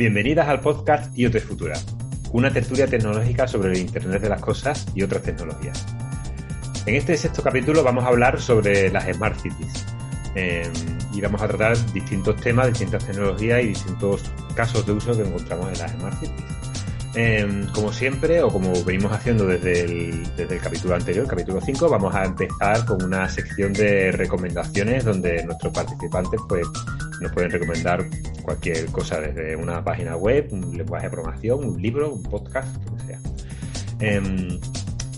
Bienvenidas al podcast IoT Futura, una tertulia tecnológica sobre el Internet de las Cosas y otras tecnologías. En este sexto capítulo vamos a hablar sobre las Smart Cities eh, y vamos a tratar distintos temas, distintas tecnologías y distintos casos de uso que encontramos en las Smart Cities. Eh, como siempre, o como venimos haciendo desde el, desde el capítulo anterior, el capítulo 5, vamos a empezar con una sección de recomendaciones donde nuestros participantes pues, nos pueden recomendar cualquier cosa, desde una página web, un lenguaje de programación, un libro, un podcast, lo que sea. Eh,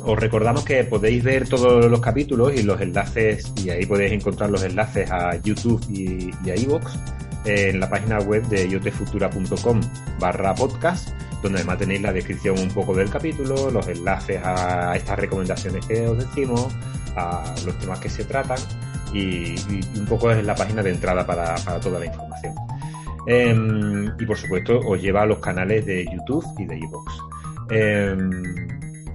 os recordamos que podéis ver todos los capítulos y los enlaces, y ahí podéis encontrar los enlaces a YouTube y, a iVoox en la página web de yotefutura.com barra podcast donde además tenéis la descripción un poco del capítulo, los enlaces a estas recomendaciones que os decimos, a los temas que se tratan y, un poco es la página de entrada para toda la información. Eh, y por supuesto os lleva a los canales de YouTube y de iVoox. Eh,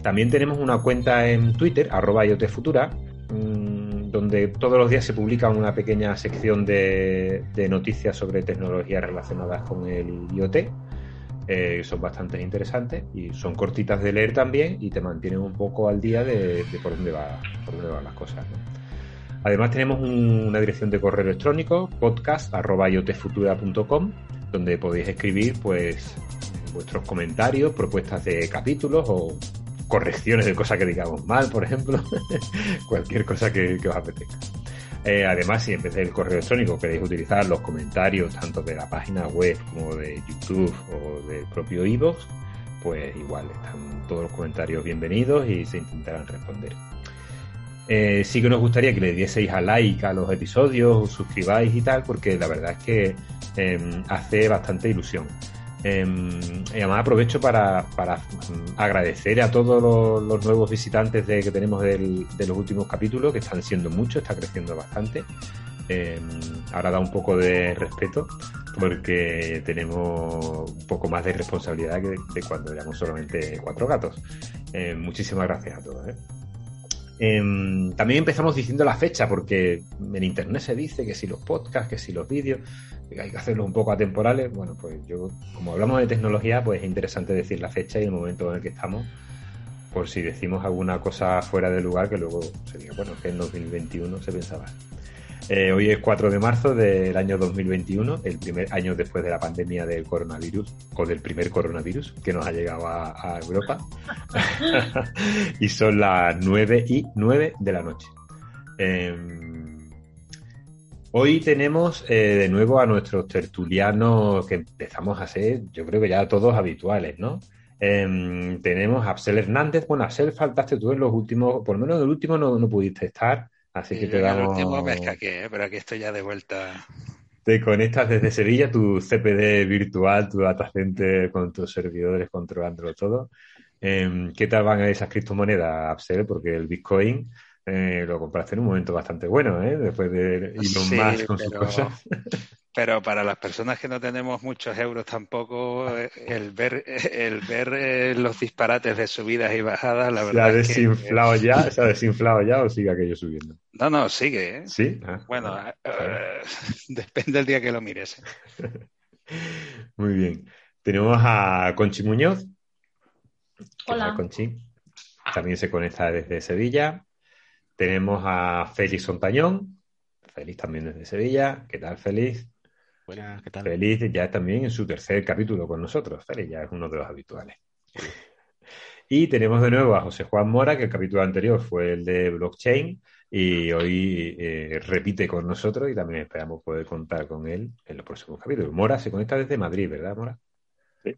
también tenemos una cuenta en Twitter, arroba IoTfutura, mmm, donde todos los días se publica una pequeña sección de, noticias sobre tecnologías relacionadas con el IoT eh, son bastante interesantes y son cortitas de leer también y te mantienen un poco al día de, por, dónde va, por dónde van las cosas. Además tenemos un, una dirección de correo electrónico, podcast.iotfutura.com, donde podéis escribir pues vuestros comentarios, propuestas de capítulos o correcciones de cosas que digamos mal, por ejemplo, cualquier cosa que, os apetezca. Eh, además, si en vez del correo electrónico queréis utilizar los comentarios tanto de la página web como de YouTube o del propio iVoox, pues igual están todos los comentarios bienvenidos y se intentarán responder. Eh, sí que nos gustaría que le dieseis a like a los episodios, os suscribáis y tal, porque la verdad es que eh, hace bastante ilusión. Eh, y además aprovecho para, para, agradecer a todos los, nuevos visitantes de, que tenemos de los últimos capítulos, que están siendo muchos, está creciendo bastante. Eh, ahora da un poco de respeto porque tenemos un poco más de responsabilidad que cuando éramos solamente cuatro gatos. Eh, muchísimas gracias a todos. ¿Eh? Eh, también empezamos diciendo la fecha, porque en internet se dice que si los podcasts, que si los vídeos, que hay que hacerlos un poco atemporales. Bueno, pues yo, como hablamos de tecnología, pues es interesante decir la fecha y el momento en el que estamos, por si decimos alguna cosa fuera de lugar, que luego se diga, bueno, que en 2021 se pensaba. Eh, hoy es 4 de marzo del año 2021, el primer año después de la pandemia del coronavirus, o del primer coronavirus que nos ha llegado a, Europa. y son las 9 y 9 de la noche. Eh, hoy tenemos eh, de nuevo a nuestros tertulianos que empezamos a ser, yo creo que ya todos habituales, ¿no? Eh, tenemos a Absel Hernández. Bueno, Absel, faltaste tú en los últimos, por lo menos en el último no pudiste estar. Así Sí, que te en el damos. último ¿eh? pero aquí estoy ya de vuelta. Te conectas desde Sevilla, tu CPD virtual, tu data center con tus servidores controlándolo todo. Eh, ¿Qué tal van esas criptomonedas, Absel? Porque el Bitcoin eh, lo compraste en un momento bastante bueno, ¿eh? Después de Elon Sí, Musk con sus cosas. pero para las personas que no tenemos muchos euros tampoco, eh, el ver, el ver eh, los disparates de subidas y bajadas, la ¿Se ha verdad es que desinflado ya? ¿Se ha desinflado ya o sigue aquello subiendo? no, no, sigue, ¿eh? ¿Sí? Ah, Bueno, eh, depende del día que lo mires. Muy bien. Tenemos a Conchi Muñoz. ¿Qué tal, Hola. Conchi? También se conecta desde Sevilla. Tenemos a Félix Sontañón. Félix también desde Sevilla. ¿Qué tal, Félix? Buenas, ¿qué tal? Félix ya también en su tercer capítulo con nosotros. Félix ya es uno de los habituales. Y tenemos de nuevo a José Juan Mora, que el capítulo anterior fue el de blockchain y hoy eh, repite con nosotros y también esperamos poder contar con él en los próximos capítulos. Mora se conecta desde Madrid, ¿verdad, Mora? Sí.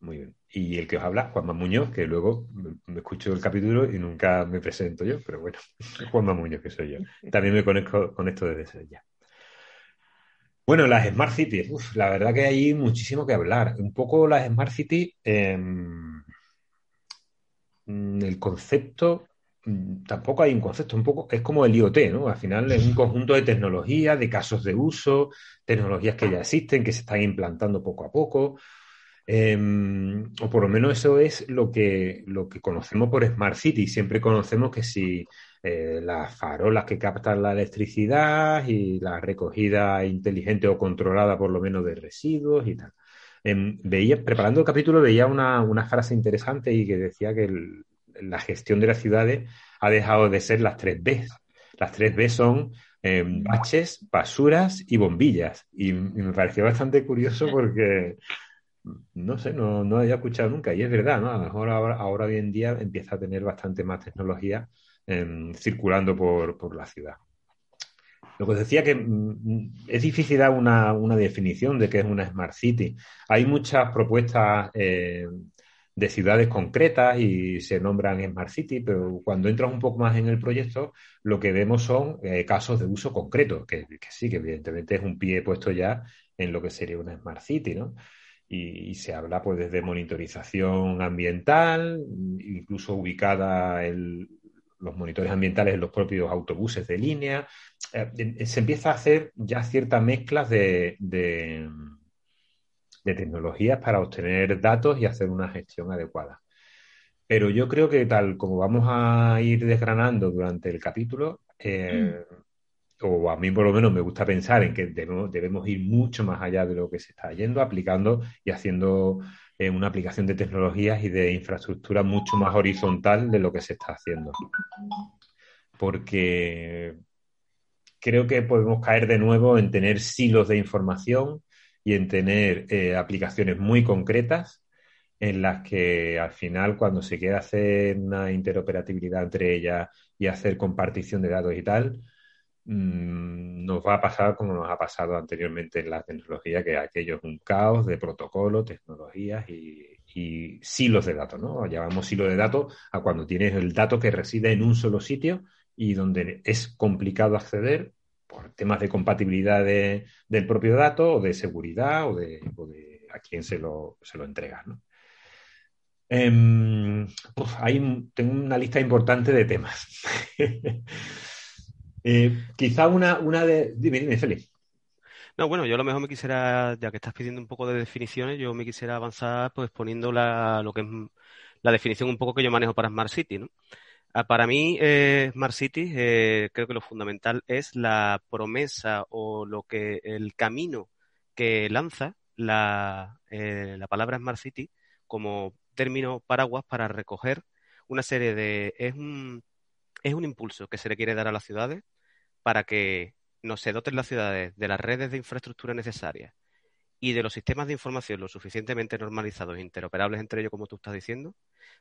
Muy bien. Y el que os habla, Juanma Muñoz, que luego me, me escucho el capítulo y nunca me presento yo, pero bueno, Juanma Muñoz, que soy yo. También me conecto con esto desde Sevilla. Bueno, las Smart Cities, uf, la verdad que hay muchísimo que hablar. Un poco las Smart Cities, eh, el concepto, mm, tampoco hay un concepto, un poco es como el IoT, ¿no? Al final es un conjunto de tecnologías, de casos de uso, tecnologías que ya existen, que se están implantando poco a poco. Eh, o por lo menos eso es lo que, lo que conocemos por Smart City. Siempre conocemos que si eh, las farolas que captan la electricidad y la recogida inteligente o controlada por lo menos de residuos y tal. Em, veía, preparando el capítulo veía una, frase interesante y que decía que la gestión de las ciudades ha dejado de ser las tres B. Las tres B son em, baches, basuras y bombillas. Y, me pareció bastante curioso porque, no sé, no, no había escuchado nunca. Y es verdad, ¿no? A lo mejor ahora, hoy en día empieza a tener bastante más tecnología em, circulando por la ciudad. Lo que os decía que mm, es difícil dar una, definición de qué es una Smart City. Hay muchas propuestas eh, de ciudades concretas y se nombran Smart City, pero cuando entras un poco más en el proyecto, lo que vemos son eh, casos de uso concreto, que, sí, que evidentemente es un pie puesto ya en lo que sería una Smart City, ¿no? Y, se habla pues desde monitorización ambiental, incluso ubicada los monitores ambientales en los propios autobuses de línea. Eh, se empieza a hacer ya ciertas mezclas de, de, tecnologías para obtener datos y hacer una gestión adecuada. Pero yo creo que tal como vamos a ir desgranando durante el capítulo, eh, mm. O a mí por lo menos me gusta pensar en que debemos, ir mucho más allá de lo que se está yendo, aplicando y haciendo eh, una aplicación de tecnologías y de infraestructura mucho más horizontal de lo que se está haciendo. Porque creo que podemos caer de nuevo en tener silos de información y en tener eh, aplicaciones muy concretas en las que al final cuando se quiere hacer una interoperabilidad entre ellas y hacer compartición de datos y tal, Mm, nos va a pasar como nos ha pasado anteriormente en la tecnología, que aquello es un caos de protocolos, tecnologías y, silos de datos, ¿no? Llamamos silo de datos a cuando tienes el dato que reside en un solo sitio y donde es complicado acceder por temas de compatibilidad del propio dato o de seguridad o de, a quién se lo, se lo entregas, ¿no? Em, tengo una lista importante de temas. Eh, quizá una, una de. Dime, dime, Félix. No, bueno, yo a lo mejor me quisiera, ya que estás pidiendo un poco de definiciones, yo me quisiera avanzar pues poniendo la, lo que es la definición un poco que yo manejo para Smart City, ¿no? Ah, para mí, eh, Smart City, eh, creo que lo fundamental es la promesa o lo que el camino que lanza la, la palabra Smart City como término paraguas para recoger una serie de es un es un impulso que se le quiere dar a las ciudades para que no se doten las ciudades de las redes de infraestructura necesarias y de los sistemas de información lo suficientemente normalizados e interoperables entre ellos, como tú estás diciendo,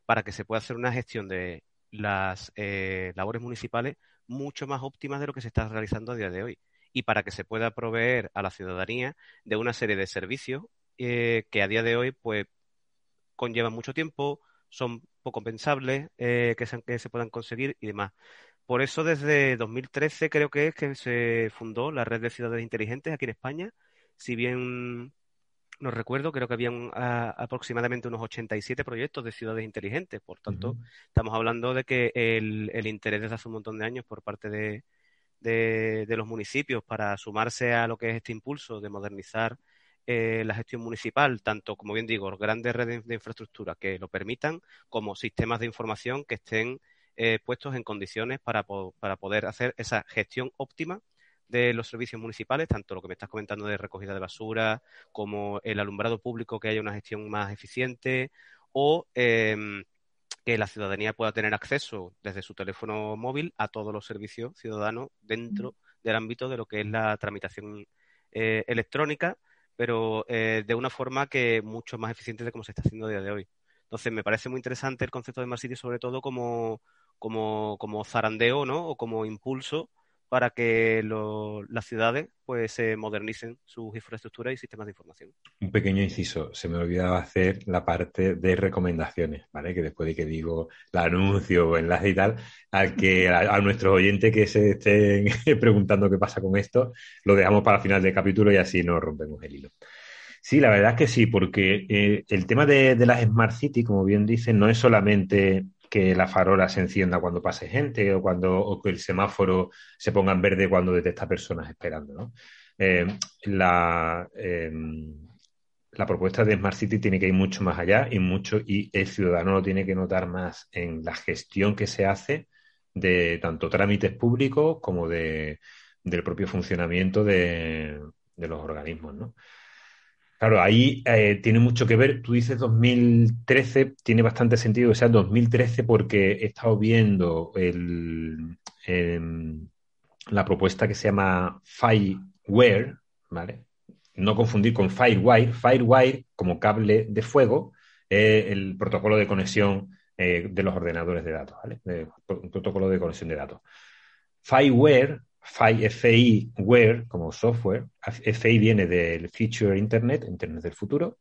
para que se pueda hacer una gestión de las eh, labores municipales mucho más óptimas de lo que se está realizando a día de hoy y para que se pueda proveer a la ciudadanía de una serie de servicios eh, que a día de hoy pues conllevan mucho tiempo, son poco pensables eh, que, se, que se puedan conseguir y demás. Por eso desde 2013 creo que es que se fundó la red de ciudades inteligentes aquí en España. Si bien no recuerdo, creo que habían aproximadamente unos 87 proyectos de ciudades inteligentes. Por tanto, estamos hablando de que el, interés desde hace un montón de años por parte de, de, los municipios para sumarse a lo que es este impulso de modernizar eh, la gestión municipal, tanto, como bien digo, grandes redes de infraestructura que lo permitan, como sistemas de información que estén eh, puestos en condiciones para, para poder hacer esa gestión óptima de los servicios municipales, tanto lo que me estás comentando de recogida de basura, como el alumbrado público, que haya una gestión más eficiente, o em, que la ciudadanía pueda tener acceso desde su teléfono móvil a todos los servicios ciudadanos dentro del ámbito de lo que es la tramitación eh, electrónica, pero eh, de una forma que mucho más eficiente de como se está haciendo a día de hoy. Entonces, me parece muy interesante el concepto de Smart City, sobre todo como, como, como zarandeo, ¿no? O como impulso para que las ciudades pues se modernicen sus infraestructuras y sistemas de información. Un pequeño inciso, se me olvidaba hacer la parte de recomendaciones, ¿vale? Que después de que digo el anuncio o enlace y tal, al que a, nuestros oyentes que se estén preguntando qué pasa con esto, lo dejamos para el final del capítulo y así no rompemos el hilo. Sí, la verdad es que sí, porque eh, el tema de, de, las Smart City, como bien dicen, no es solamente que la farola se encienda cuando pase gente o cuando o que el semáforo se ponga en verde cuando detecta personas esperando. Eh, la, em, la propuesta de Smart City tiene que ir mucho más allá y mucho y el ciudadano lo tiene que notar más en la gestión que se hace de tanto trámites públicos como de, del propio funcionamiento de, de los organismos, ¿no? Claro, ahí eh, tiene mucho que ver. Tú dices 2013, tiene bastante sentido que sea 2013 porque he estado viendo el, em, la propuesta que se llama Fireware, ¿vale? No confundir con Firewire. Firewire, como cable de fuego, es el protocolo de conexión eh, de los ordenadores de datos, ¿vale? protocolo de conexión de datos. Fireware FI, Ware como software, FI viene del Future Internet, Internet del futuro.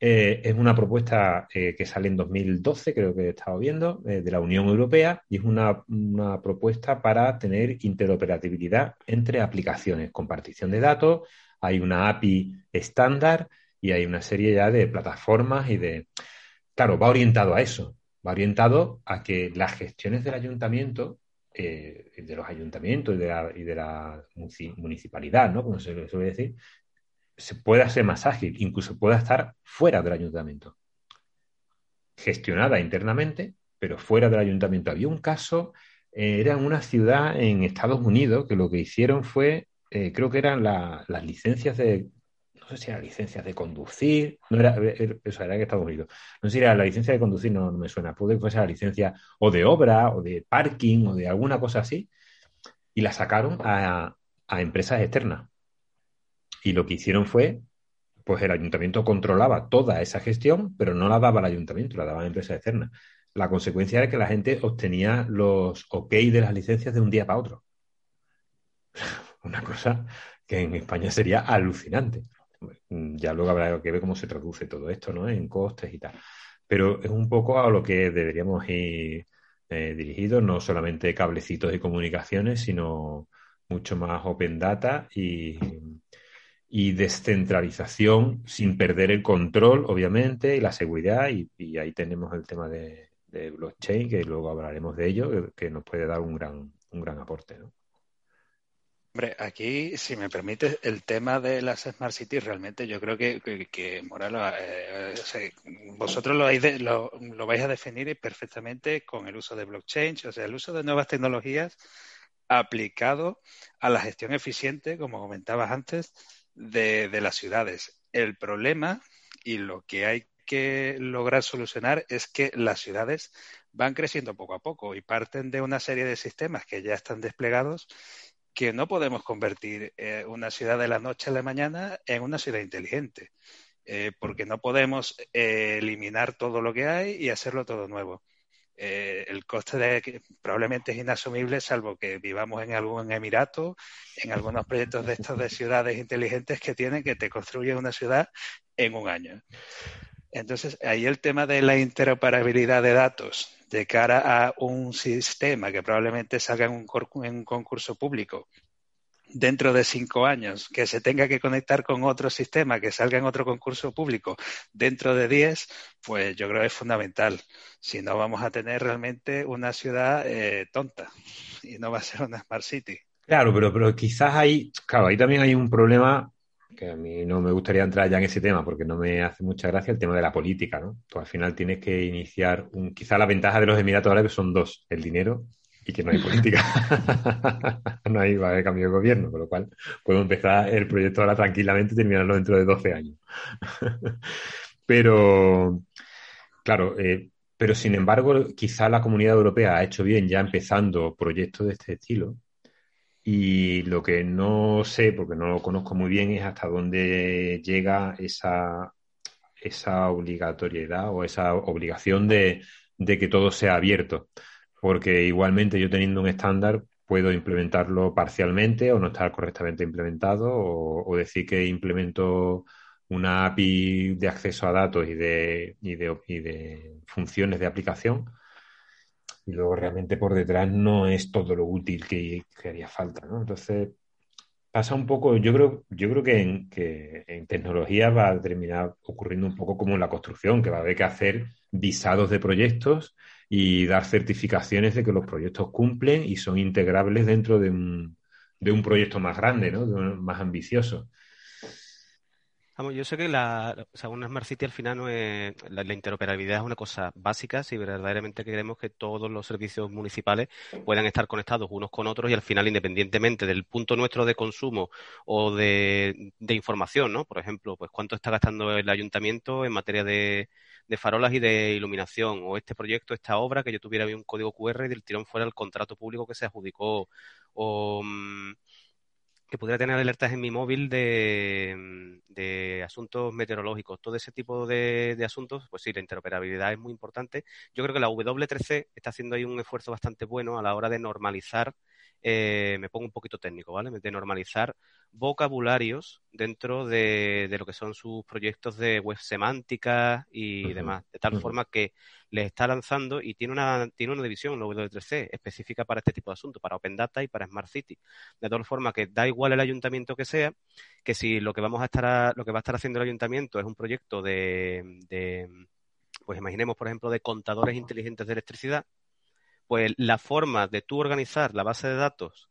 Eh, es una propuesta eh, que sale en 2012, creo que he estado viendo, eh, de la Unión Europea y es una, propuesta para tener interoperabilidad entre aplicaciones, compartición de datos, hay una API estándar y hay una serie ya de plataformas y de... Claro, va orientado a eso, va orientado a que las gestiones del ayuntamiento eh, de los ayuntamientos y de la, y de la municipalidad, ¿no? Como se suele decir, se pueda ser más ágil, incluso pueda estar fuera del ayuntamiento. Gestionada internamente, pero fuera del ayuntamiento. Había un caso, eh, era una ciudad en Estados Unidos, que lo que hicieron fue, eh, creo que eran las licencias de no sé si era licencia de conducir, no era, eso era en Estados Unidos, no sé si era la licencia de conducir, no, me suena, puede que fuese la licencia o de obra o de parking o de alguna cosa así, y la sacaron a, empresas externas. Y lo que hicieron fue, pues el ayuntamiento controlaba toda esa gestión, pero no la daba al ayuntamiento, la daba a empresas externas. La consecuencia era que la gente obtenía los OK de las licencias de un día para otro. Una cosa que en España sería alucinante. Mm, ya luego habrá que ver cómo se traduce todo esto, ¿no? En costes y tal. Pero es un poco a lo que deberíamos ir eh, dirigidos, no solamente cablecitos de comunicaciones, sino mucho más open data y, descentralización sin perder el control, obviamente, y la seguridad. Y, ahí tenemos el tema de, de, blockchain, que luego hablaremos de ello, que nos puede dar un gran, un gran aporte, ¿no? Hombre, aquí, si me permite, el tema de las Smart Cities, realmente yo creo que, que, eh, vosotros lo, vais a definir perfectamente con el uso de blockchain, o sea, el uso de nuevas tecnologías aplicado a la gestión eficiente, como comentabas antes, de las ciudades. El problema y lo que hay que lograr solucionar es que las ciudades van creciendo poco a poco y parten de una serie de sistemas que ya están desplegados que no podemos convertir eh, una ciudad de la noche a la mañana en una ciudad inteligente, eh, porque no podemos eh, eliminar todo lo que hay y hacerlo todo nuevo. el coste de, probablemente es inasumible, salvo que vivamos en algún emirato, en algunos proyectos de estos de ciudades inteligentes que tienen que te construyen una ciudad en un año. Entonces, ahí el tema de la interoperabilidad de datos de cara a un sistema que probablemente salga en un, concurso público dentro de cinco años, que se tenga que conectar con otro sistema, que salga en otro concurso público dentro de diez, pues yo creo que es fundamental. Si no, vamos a tener realmente una ciudad eh, tonta y no va a ser una Smart City. Claro, pero, pero quizás ahí, claro, ahí también hay un problema que a mí no me gustaría entrar ya en ese tema porque no me hace mucha gracia el tema de la política, ¿no? Tú al final tienes que iniciar un, quizá la ventaja de los Emiratos Árabes son dos, el dinero y que no hay política. no hay va a haber cambio de gobierno, con lo cual puedo empezar el proyecto ahora tranquilamente y terminarlo dentro de 12 años. pero, claro, eh, pero sin embargo, quizá la comunidad europea ha hecho bien ya empezando proyectos de este estilo y lo que no sé, porque no lo conozco muy bien, es hasta dónde llega esa, esa obligatoriedad o esa obligación de, que todo sea abierto. Porque igualmente yo teniendo un estándar puedo implementarlo parcialmente o no estar correctamente implementado o, decir que implemento una API de acceso a datos y de, y de, y de funciones de aplicación y luego realmente por detrás no es todo lo útil que, haría falta, ¿no? Entonces pasa un poco, yo creo, yo creo que en, que en tecnología va a terminar ocurriendo un poco como en la construcción, que va a haber que hacer visados de proyectos y dar certificaciones de que los proyectos cumplen y son integrables dentro de un, de un proyecto más grande, ¿no? más ambicioso. Vamos, yo sé que la, o sea, una Smart City al final no es, la, interoperabilidad es una cosa básica si verdaderamente queremos que todos los servicios municipales puedan estar conectados unos con otros y al final, independientemente del punto nuestro de consumo o de, información, ¿no? Por ejemplo, pues cuánto está gastando el ayuntamiento en materia de, farolas y de iluminación, o este proyecto, esta obra, que yo tuviera un código QR y del tirón fuera el contrato público que se adjudicó, o mm, que pudiera tener alertas en mi móvil de, asuntos meteorológicos, todo ese tipo de, de, asuntos, pues sí, la interoperabilidad es muy importante. Yo creo que la W3C está haciendo ahí un esfuerzo bastante bueno a la hora de normalizar, eh, me pongo un poquito técnico, ¿vale? De normalizar vocabularios dentro de, lo que son sus proyectos de web semántica y demás, de tal forma que les está lanzando y tiene una, tiene una división, la W3C, específica para este tipo de asuntos, para Open Data y para Smart City. De tal forma que da igual el ayuntamiento que sea, que si lo que vamos a estar lo que va a estar haciendo el ayuntamiento es un proyecto de, de pues imaginemos, por ejemplo, de contadores inteligentes de electricidad, pues la forma de tú organizar la base de datos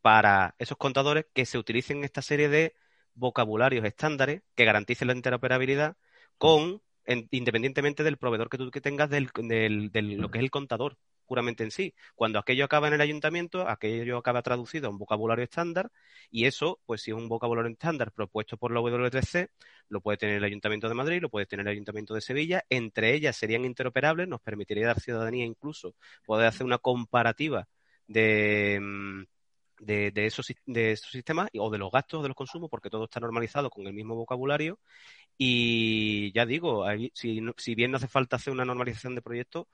para esos contadores que se utilicen esta serie de vocabularios estándares que garanticen la interoperabilidad con, independientemente del proveedor que tú que tengas del, del, lo que es el contador puramente en sí. Cuando aquello acaba en el ayuntamiento, aquello acaba traducido a un vocabulario estándar y eso, pues si es un vocabulario estándar propuesto por la W3C, lo puede tener el Ayuntamiento de Madrid, lo puede tener el Ayuntamiento de Sevilla, entre ellas serían interoperables, nos permitiría dar ciudadanía incluso poder hacer una comparativa de mm, de, esos, de esos sistemas o de los gastos de los consumos, porque todo está normalizado con el mismo vocabulario. Y ya digo, si, si, bien no hace falta hacer una normalización de proyectos,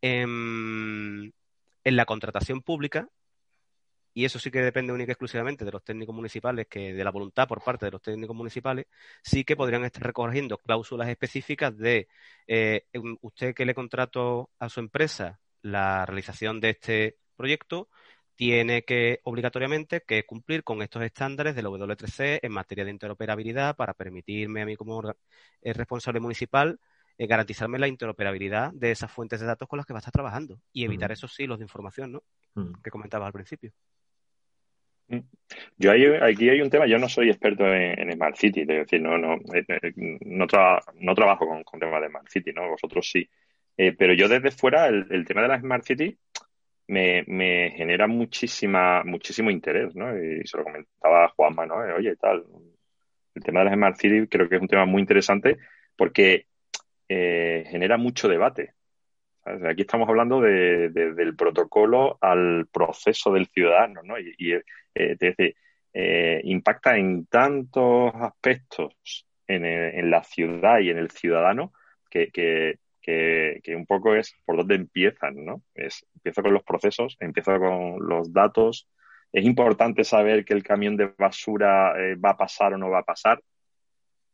en, en la contratación pública, y eso sí que depende única y exclusivamente de los técnicos municipales, que de la voluntad por parte de los técnicos municipales, sí que podrían estar recogiendo cláusulas específicas de eh, usted que le contrató a su empresa la realización de este proyecto, tiene que obligatoriamente que cumplir con estos estándares del W3C en materia de interoperabilidad para permitirme a mí como responsable municipal eh, garantizarme la interoperabilidad de esas fuentes de datos con las que va a estar trabajando y evitar esos silos de información, ¿no? Que comentabas al principio. Yo aquí hay un tema, yo no soy experto en, Smart City, es decir, no, no, eh, eh, no, trabajo con, temas de Smart City, ¿no? Vosotros sí. pero yo desde fuera, el, el, tema de la Smart City me, me genera muchísima, muchísimo interés, ¿no? Y se lo comentaba a Juanma, ¿no? Eh, oye, tal, el tema de las Smart City creo que es un tema muy interesante porque eh, genera mucho debate. Aquí estamos hablando de, del protocolo al proceso del ciudadano, ¿no? Y, y eh, impacta en tantos aspectos en, la ciudad y en el ciudadano que, que, que, un poco es por dónde empiezan, ¿no? Es, empiezo con los procesos, empiezo con los datos. Es importante saber que el camión de basura eh, va a pasar o no va a pasar.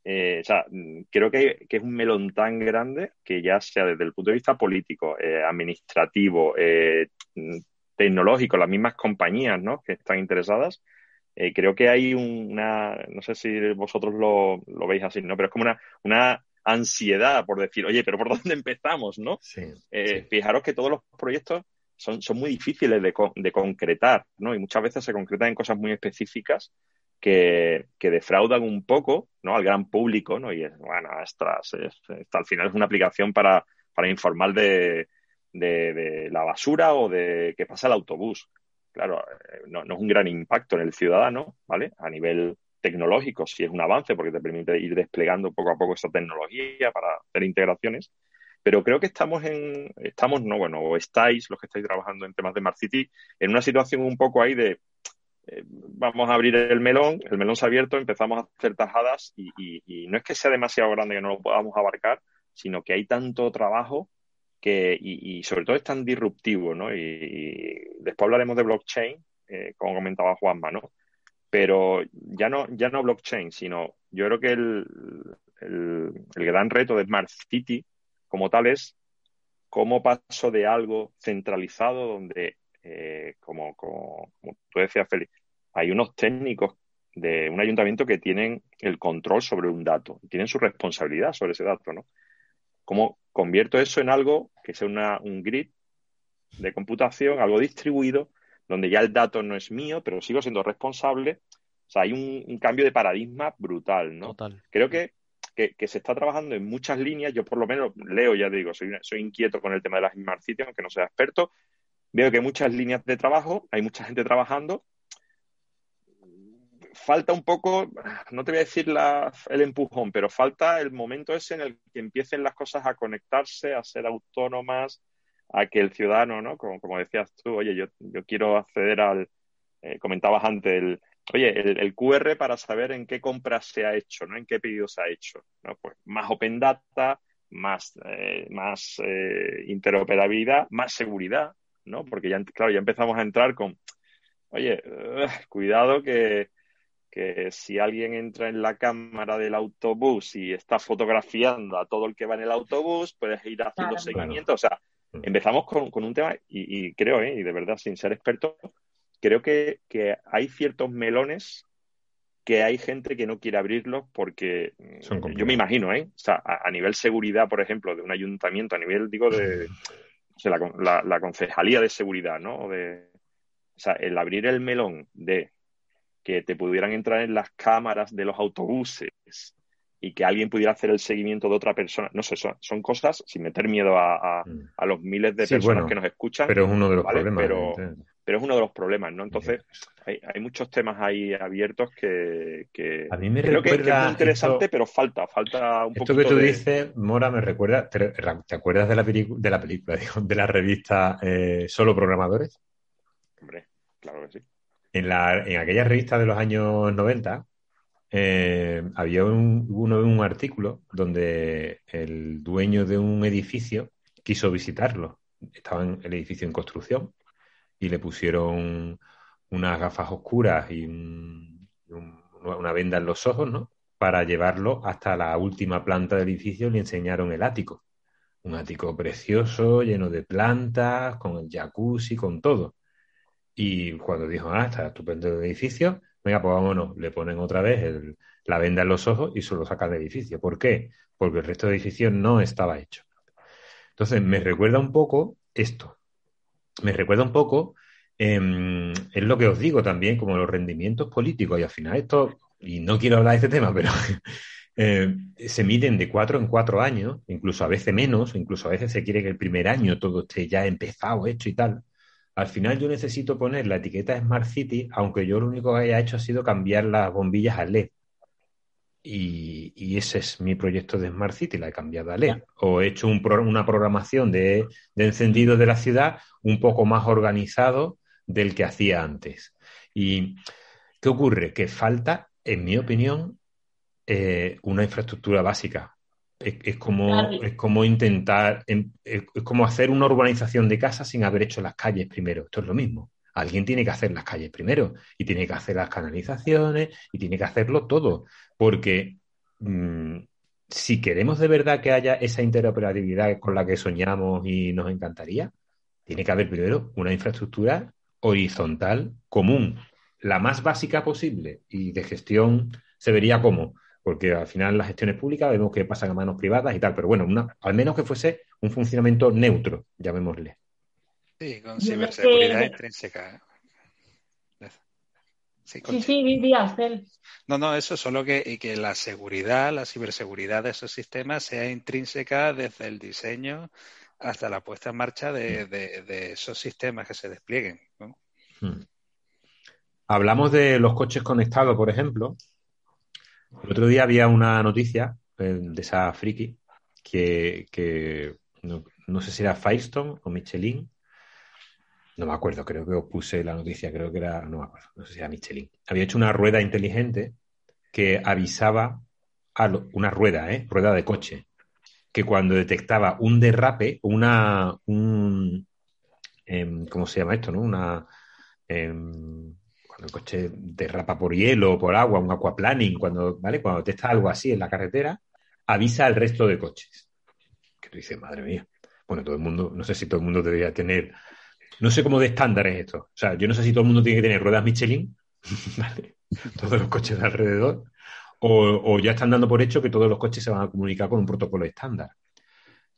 Eh, o sea, creo que, es un melón tan grande que ya sea desde el punto de vista político, eh, administrativo, tecnológico, las mismas compañías ¿no? que están interesadas, creo que hay una, no sé si vosotros lo, lo, veis así, ¿no? Pero es como una, una ansiedad por decir, oye, pero ¿por dónde empezamos, no? Eh, fijaros que todos los proyectos son, son muy difíciles de, de, concretar, ¿no? Y muchas veces se concretan en cosas muy específicas que, defraudan un poco. Al gran público, ¿no? Y es, bueno, estas, al final es una aplicación para, para informar de, de, la basura o de que pasa el autobús. Claro, eh, no, no es un gran impacto en el ciudadano, ¿vale? A nivel tecnológico sí es un avance porque te permite ir desplegando poco a poco esa tecnología para hacer integraciones. Pero creo que estamos en, estamos, no, bueno, o estáis, los que estáis trabajando en temas de Smart City, en una situación un poco ahí de, eh, vamos a abrir el melón, el melón se ha abierto, empezamos a hacer tajadas y, no es que sea demasiado grande que no lo podamos abarcar, sino que hay tanto trabajo que, y, sobre todo es tan disruptivo, ¿no? Y, después hablaremos de blockchain, eh, como comentaba Juanma, ¿no? pero ya no, ya no blockchain, sino yo creo que el, el, gran reto de Smart City como tal es cómo paso de algo centralizado donde, eh, como, como, tú decías, Félix, hay unos técnicos de un ayuntamiento que tienen el control sobre un dato, tienen su responsabilidad sobre ese dato, ¿no? ¿Cómo convierto eso en algo que sea una, un grid de computación, algo distribuido, donde ya el dato no es mío, pero sigo siendo responsable. O sea, hay un, cambio de paradigma brutal, ¿no? Total. Creo que, que, se está trabajando en muchas líneas. Yo por lo menos leo, ya digo, soy, soy inquieto con el tema de las Smart Cities, aunque no sea experto. Veo que hay muchas líneas de trabajo, hay mucha gente trabajando. Falta un poco, no te voy a decir el empujón, pero falta el momento ese en el que empiecen las cosas a conectarse, a ser autónomas, a que el ciudadano, ¿no? Como, decías tú, oye, yo, quiero acceder al, eh, comentabas antes, el, oye, el, QR para saber en qué compras se ha hecho, ¿no? En qué pedido se ha hecho. Pues más open data, más, eh, eh, interoperabilidad, más seguridad, ¿no? Porque ya, claro, ya empezamos a entrar con, oye, cuidado que, que si alguien entra en la cámara del autobús y está fotografiando a todo el que va en el autobús, puedes ir haciendo seguimiento. O sea, mm. empezamos con, con un tema y, y creo, ¿eh? y de verdad, sin ser experto, creo que, hay ciertos melones que hay gente que no quiere abrirlos porque yo me imagino, ¿eh? O sea, a, nivel seguridad, por ejemplo, de un ayuntamiento, a nivel, digo, de la, concejalía de seguridad, ¿no? De, o sea, el abrir el melón de que te pudieran entrar en las cámaras de los autobuses y que alguien pudiera hacer el seguimiento de otra persona, no sé, son, cosas sin meter miedo a, mm. los miles de personas que nos escuchan. Pero es uno de los problemas pero es uno de los problemas, ¿no? Entonces, hay, muchos temas ahí abiertos que, a mí me creo que, es muy interesante, pero falta, falta un poco. Esto que tú dices, Mora, me recuerda, ¿te, acuerdas de la, de la película, de la revista eh, Solo Programadores? Hombre, claro que sí. En, la, en aquella revista de los años 90 eh, había un, uno, un artículo donde el dueño de un edificio quiso visitarlo. Estaba en el edificio en construcción y le pusieron unas gafas oscuras y una venda en los ojos, ¿no? Para llevarlo hasta la última planta del edificio le enseñaron el ático. Un ático precioso, lleno de plantas, con el jacuzzi, con todo. Y cuando dijo, ah, está estupendo el edificio, venga, pues vámonos, le ponen otra vez la venda en los ojos y se lo sacan del edificio. ¿Por qué? Porque el resto del edificio no estaba hecho. Entonces, me recuerda un poco esto, me recuerda un poco, em, es lo que os digo también, como los rendimientos políticos, y al final esto, y no quiero hablar de este tema, pero eh, se miden de cuatro en cuatro años, incluso a veces menos, incluso a veces se quiere que el primer año todo esté ya empezado, hecho y tal. Al final yo necesito poner la etiqueta Smart City, aunque yo lo único que haya hecho ha sido cambiar las bombillas a LED. Y, ese es mi proyecto de Smart City, la he cambiado a LED. O he hecho una programación de, encendido de la ciudad un poco más organizado del que hacía antes. ¿Y qué ocurre? Que falta, en mi opinión, eh, una infraestructura básica. Es, como, es como intentar, em, es como hacer una urbanización de casa sin haber hecho las calles primero. Esto es lo mismo. Alguien tiene que hacer las calles primero y tiene que hacer las canalizaciones y tiene que hacerlo todo. Porque mm, si queremos de verdad que haya esa interoperabilidad con la que soñamos y nos encantaría, tiene que haber primero una infraestructura horizontal común, la más básica posible y de gestión se vería como, porque al final las gestiones públicas vemos que pasan a manos privadas y tal, pero bueno, al menos que fuese un funcionamiento neutro, llamémosle. Sí, con ciberseguridad intrínseca. Sí, sí, sí, No, no, eso solo que, que la seguridad, la ciberseguridad de esos sistemas sea intrínseca desde el diseño hasta la puesta en marcha de, esos sistemas que se desplieguen. Hmm. Hablamos de los coches conectados, por ejemplo. El otro día había una noticia eh, de esa friki que, no, no, sé si era Firestone o Michelin, no me acuerdo, creo que os puse la noticia, creo que era, no me acuerdo, no sé si era Michelin. Había hecho una rueda inteligente que avisaba a una rueda, ¿eh? Rueda de coche, que cuando detectaba un derrape, una, un, em, ¿cómo se llama esto, no? Una, em, cuando el coche derrapa por hielo por agua, un aquaplaning, cuando, ¿vale? Cuando detecta algo así en la carretera, avisa al resto de coches. Que tú dices, madre mía. Bueno, todo el mundo, no sé si todo el mundo debería tener no sé cómo de estándar es esto. O sea, yo no sé si todo el mundo tiene que tener ruedas Michelin, ¿vale? Todos los coches de alrededor. O, ya están dando por hecho que todos los coches se van a comunicar con un protocolo estándar.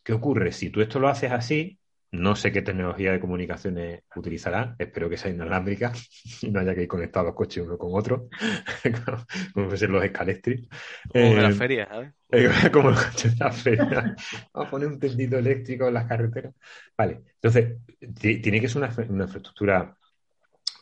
¿Qué ocurre? Si tú esto lo haces así, No sé qué tecnología de comunicaciones utilizará, espero que sea inalámbrica y no haya que ir conectados los coches uno con otro, como pueden ser los escalestris. Como en la feria, ¿sabes? como los coches de la feria. Vamos a poner un tendido eléctrico en las carreteras. Vale, entonces, tiene que ser una, una infraestructura,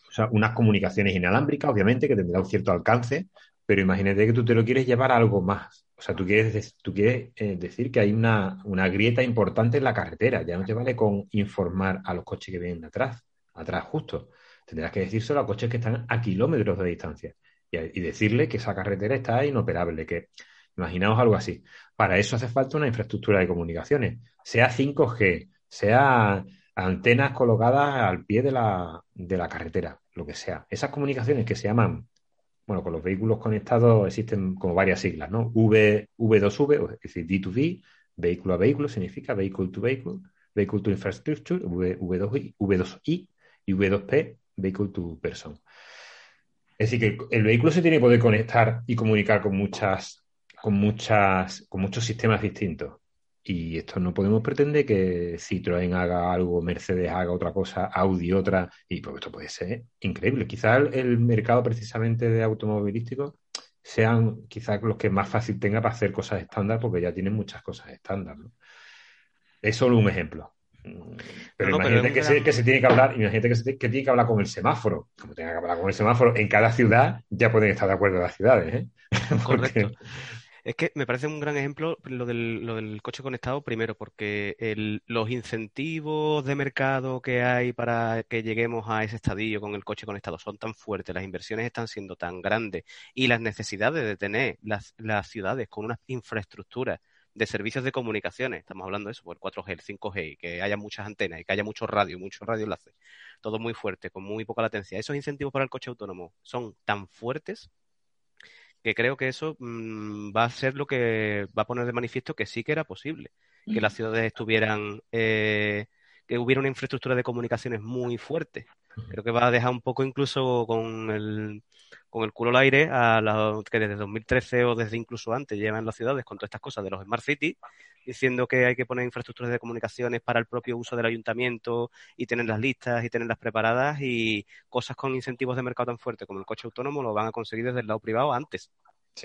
o sea, unas comunicaciones inalámbricas, obviamente, que tendrá un cierto alcance, pero imagínate que tú te lo quieres llevar a algo más. O sea, tú quieres, tú quieres eh, decir que hay una, grieta importante en la carretera. Ya no te vale con informar a los coches que vienen atrás, atrás justo. Tendrás que decírselo a coches que están a kilómetros de distancia y, y decirle que esa carretera está inoperable, que imaginaos algo así. Para eso hace falta una infraestructura de comunicaciones, sea 5G, sea antenas colocadas al pie de la, de la carretera, lo que sea. Esas comunicaciones que se llaman bueno, con los vehículos conectados existen como varias siglas, ¿no? V, V2V, es decir, D2V, vehículo a vehículo significa vehicle to vehicle, vehicle to infrastructure, v, 2 i V2I y V2P, vehicle to person. Es decir, que el vehículo se tiene que poder conectar y comunicar con muchas, con muchas, con muchos sistemas distintos. Y esto no podemos pretender que Citroën haga algo, Mercedes haga otra cosa, Audi otra, y pues esto puede ser increíble. Quizás el, mercado precisamente de automovilístico sean quizás los que más fácil tenga para hacer cosas estándar, porque ya tienen muchas cosas estándar. ¿no? Es solo un ejemplo. Pero imagínate que, se, que, se, tiene que hablar, imagínate que, se, que tiene que hablar con el semáforo. Como tenga que hablar con el semáforo, en cada ciudad ya pueden estar de acuerdo las ciudades. ¿eh? Correcto. Es que me parece un gran ejemplo lo del, coche conectado, primero, porque los incentivos de mercado que hay para que lleguemos a ese estadio con el coche conectado son tan fuertes, las inversiones están siendo tan grandes y las necesidades de tener las, ciudades con unas infraestructuras de servicios de comunicaciones, estamos hablando de eso, por el 4G, el 5G, y que haya muchas antenas y que haya mucho radio, mucho radio enlace, todo muy fuerte, con muy poca latencia. Esos incentivos para el coche autónomo son tan fuertes que creo que eso mm, va a ser lo que va a poner de manifiesto que sí que era posible, que las ciudades estuvieran, eh, que hubiera una infraestructura de comunicaciones muy fuerte. Creo que va a dejar un poco incluso con el, con el culo al aire a los que desde 2013 o desde incluso antes llevan las ciudades con todas estas cosas de los Smart Cities, diciendo que hay que poner infraestructuras de comunicaciones para el propio uso del ayuntamiento y tenerlas listas y tenerlas preparadas y cosas con incentivos de mercado tan fuertes como el coche autónomo lo van a conseguir desde el lado privado antes.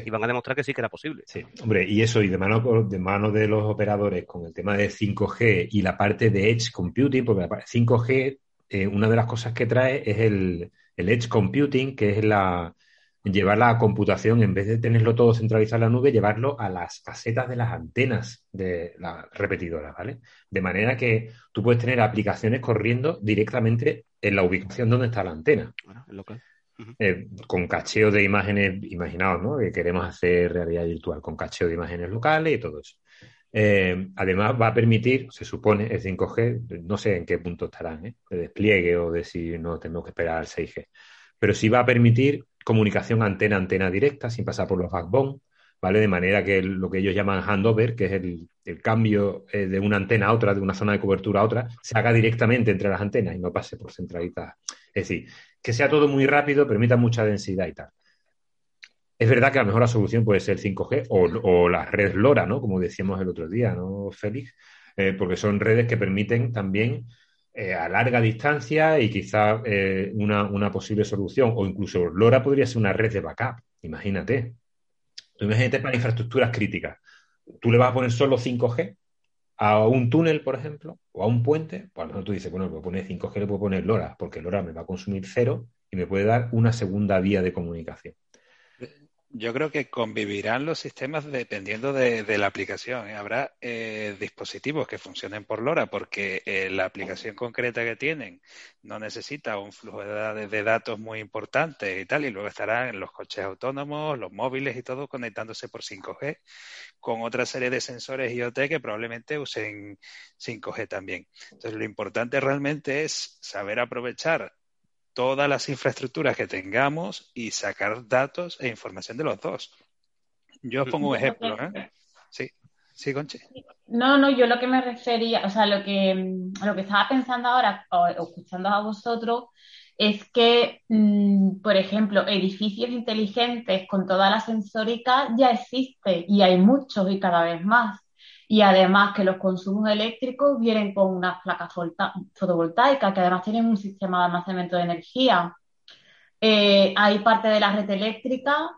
Y van a demostrar que sí que era posible. Sí, hombre, y eso, y de mano, de mano de los operadores con el tema de 5G y la parte de Edge Computing, porque la 5G, eh, una de las cosas que trae es el, el Edge Computing, que es la, llevar la computación, en vez de tenerlo todo centralizado en la nube, llevarlo a las casetas de las antenas de la repetidora, ¿vale? De manera que tú puedes tener aplicaciones corriendo directamente en la ubicación donde está la antena. Eh, con cacheo de imágenes, imaginaos, ¿no? Que queremos hacer realidad virtual, con cacheo de imágenes locales y todo eso. Eh, además, va a permitir, se supone, el 5G, no sé en qué punto estarán, ¿eh? de despliegue o de si no tenemos que esperar al 6G, pero sí va a permitir comunicación antena-antena directa sin pasar por los backbone, ¿vale? De manera que lo que ellos llaman handover, que es el, cambio eh, de una antena a otra, de una zona de cobertura a otra, se haga directamente entre las antenas y no pase por centralitas. Es decir, que sea todo muy rápido, permita mucha densidad y tal. Es verdad que a lo mejor la solución puede ser 5G o, la red LoRa, ¿no? Como decíamos el otro día, ¿no, Félix? Eh, porque son redes que permiten también eh, a larga distancia y quizá eh, una, posible solución, o incluso LoRa podría ser una red de backup, imagínate. imagínate para infraestructuras críticas. Tú le vas a poner solo 5G a un túnel, por ejemplo, o a un puente, pues a tú dices, bueno, le puedo poner 5G, le puedo poner LoRa, porque LoRa me va a consumir cero y me puede dar una segunda vía de comunicación. Yo creo que convivirán los sistemas dependiendo de, la aplicación. ¿eh? Habrá eh, dispositivos que funcionen por LoRa porque eh, la aplicación concreta que tienen no necesita un flujo de, de, datos muy importante y tal, y luego estarán los coches autónomos, los móviles y todo conectándose por 5G con otra serie de sensores IoT que probablemente usen 5G también. Entonces, lo importante realmente es saber aprovechar todas las infraestructuras que tengamos y sacar datos e información de los dos. Yo os pongo un ejemplo, ¿eh? Sí, sí, Conchi. No, no, yo lo que me refería, o sea, lo que, lo que estaba pensando ahora, o, escuchando a vosotros, es que, mm, por ejemplo, edificios inteligentes con toda la sensórica ya existe y hay muchos y cada vez más. Y además que los consumos eléctricos vienen con unas placas fotovoltaicas que además tienen un sistema de almacenamiento de energía. Eh, hay parte de la red eléctrica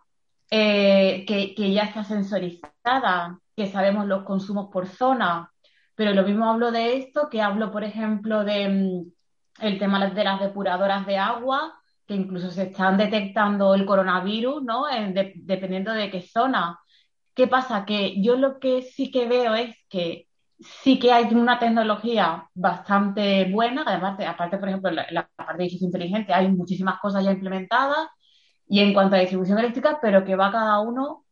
eh, que, ya está sensorizada, que sabemos los consumos por zona, pero lo mismo hablo de esto que hablo, por ejemplo, de mm, el tema de las depuradoras de agua, que incluso se están detectando el coronavirus, ¿no? dependiendo de qué zona. ¿Qué pasa? Que yo lo que sí que veo es que sí que hay una tecnología bastante buena, además, aparte, por ejemplo, la, parte de edificio inteligente, hay muchísimas cosas ya implementadas, y en cuanto a distribución eléctrica, pero que va cada uno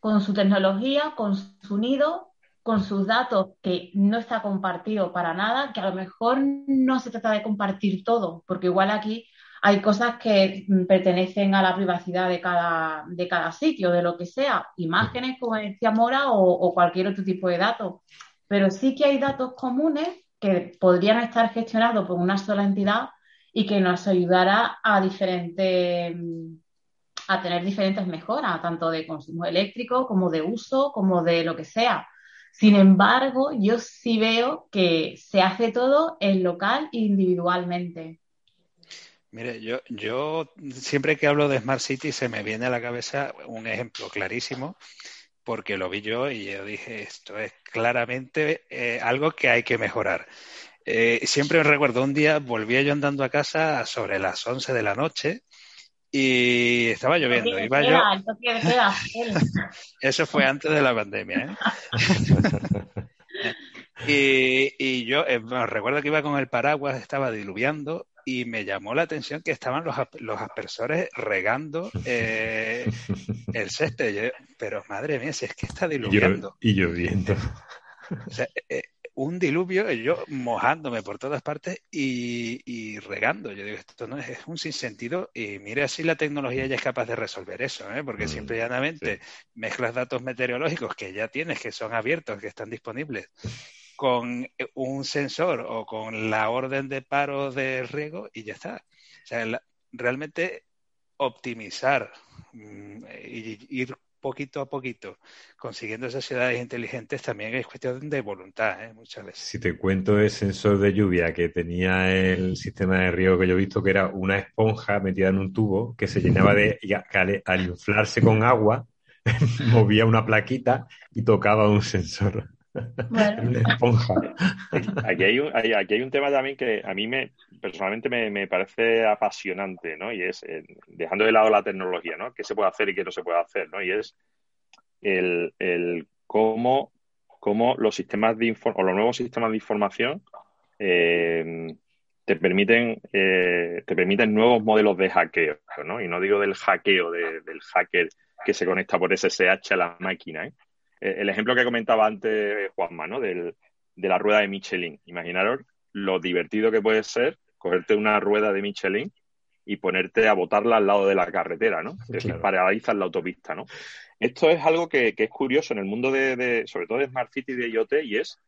con su tecnología, con su nido, con sus datos, que no está compartido para nada, que a lo mejor no se trata de compartir todo, porque igual aquí hay cosas que pertenecen a la privacidad de cada, de cada sitio, de lo que sea, imágenes, como decía Mora, o, cualquier otro tipo de datos. Pero sí que hay datos comunes que podrían estar gestionados por una sola entidad y que nos ayudará a diferentes a tener diferentes mejoras, tanto de consumo eléctrico como de uso, como de lo que sea. Sin embargo, yo sí veo que se hace todo en local e individualmente. Mire, yo, yo siempre que hablo de Smart City se me viene a la cabeza un ejemplo clarísimo, porque lo vi yo y yo dije, esto es claramente eh, algo que hay que mejorar. Eh, siempre recuerdo, un día volvía yo andando a casa sobre las 11 de la noche y estaba lloviendo. Iba yo... Eso fue antes de la pandemia. ¿eh? y, yo recuerdo que iba con el paraguas, estaba diluviando y me llamó la atención que estaban los, los aspersores regando eh, el césped. pero madre mía, si es que está diluviando. Y lloviendo. O sea, eh, un diluvio, yo mojándome por todas partes y, regando. Yo digo, esto no es, un sinsentido y mire así la tecnología ya es capaz de resolver eso, ¿eh? porque mm, siempre llanamente mezclas datos meteorológicos que ya tienes, que son abiertos, que están disponibles con un sensor o con la orden de paro de riego y ya está. O sea, realmente optimizar mm, y ir poquito a poquito consiguiendo esas ciudades inteligentes también es cuestión de voluntad, ¿eh? muchas veces. Si te cuento el sensor de lluvia que tenía el sistema de riego que yo he visto, que era una esponja metida en un tubo que se llenaba de, y al inflarse con agua, movía una plaquita y tocaba un sensor. Aquí hay, un, aquí hay un tema también que a mí me personalmente me, parece apasionante, ¿no? Y es, eh, dejando de lado la tecnología, ¿no? ¿Qué se puede hacer y qué no se puede hacer, ¿no? Y es el, el cómo, cómo, los sistemas de o los nuevos sistemas de información eh, te permiten eh, te permiten nuevos modelos de hackeo, ¿no? Y no digo del hackeo del hacker que se conecta por SSH a la máquina, ¿eh? Eh, el ejemplo que comentaba antes Juanma, ¿no? de la rueda de Michelin. Imaginaros lo divertido que puede ser cogerte una rueda de Michelin y ponerte a botarla al lado de la carretera, ¿no? Es decir, paralizar la autopista, ¿no? Esto es algo que, es curioso en el mundo de, sobre todo de Smart City y de IoT, y es,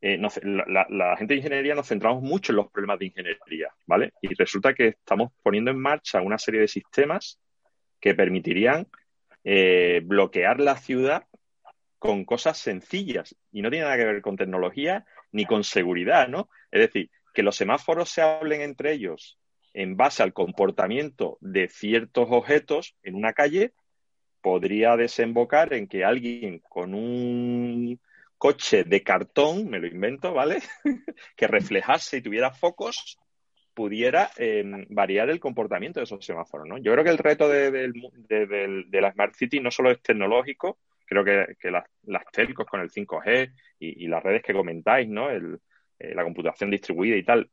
eh, la, gente de ingeniería nos centramos mucho en los problemas de ingeniería, ¿vale? Y resulta que estamos poniendo en marcha una serie de sistemas que permitirían eh, bloquear la ciudad con cosas sencillas y no tiene nada que ver con tecnología ni con seguridad, ¿no? Es decir, que los semáforos se hablen entre ellos en base al comportamiento de ciertos objetos en una calle podría desembocar en que alguien con un coche de cartón, me lo invento, ¿vale? que reflejase y tuviera focos, pudiera em, variar el comportamiento de esos semáforos, ¿no? Yo creo que el reto de, de la Smart City no solo es tecnológico, creo que, las, las, telcos con el 5G y, las redes que comentáis, ¿no? El, eh, la computación distribuida y tal,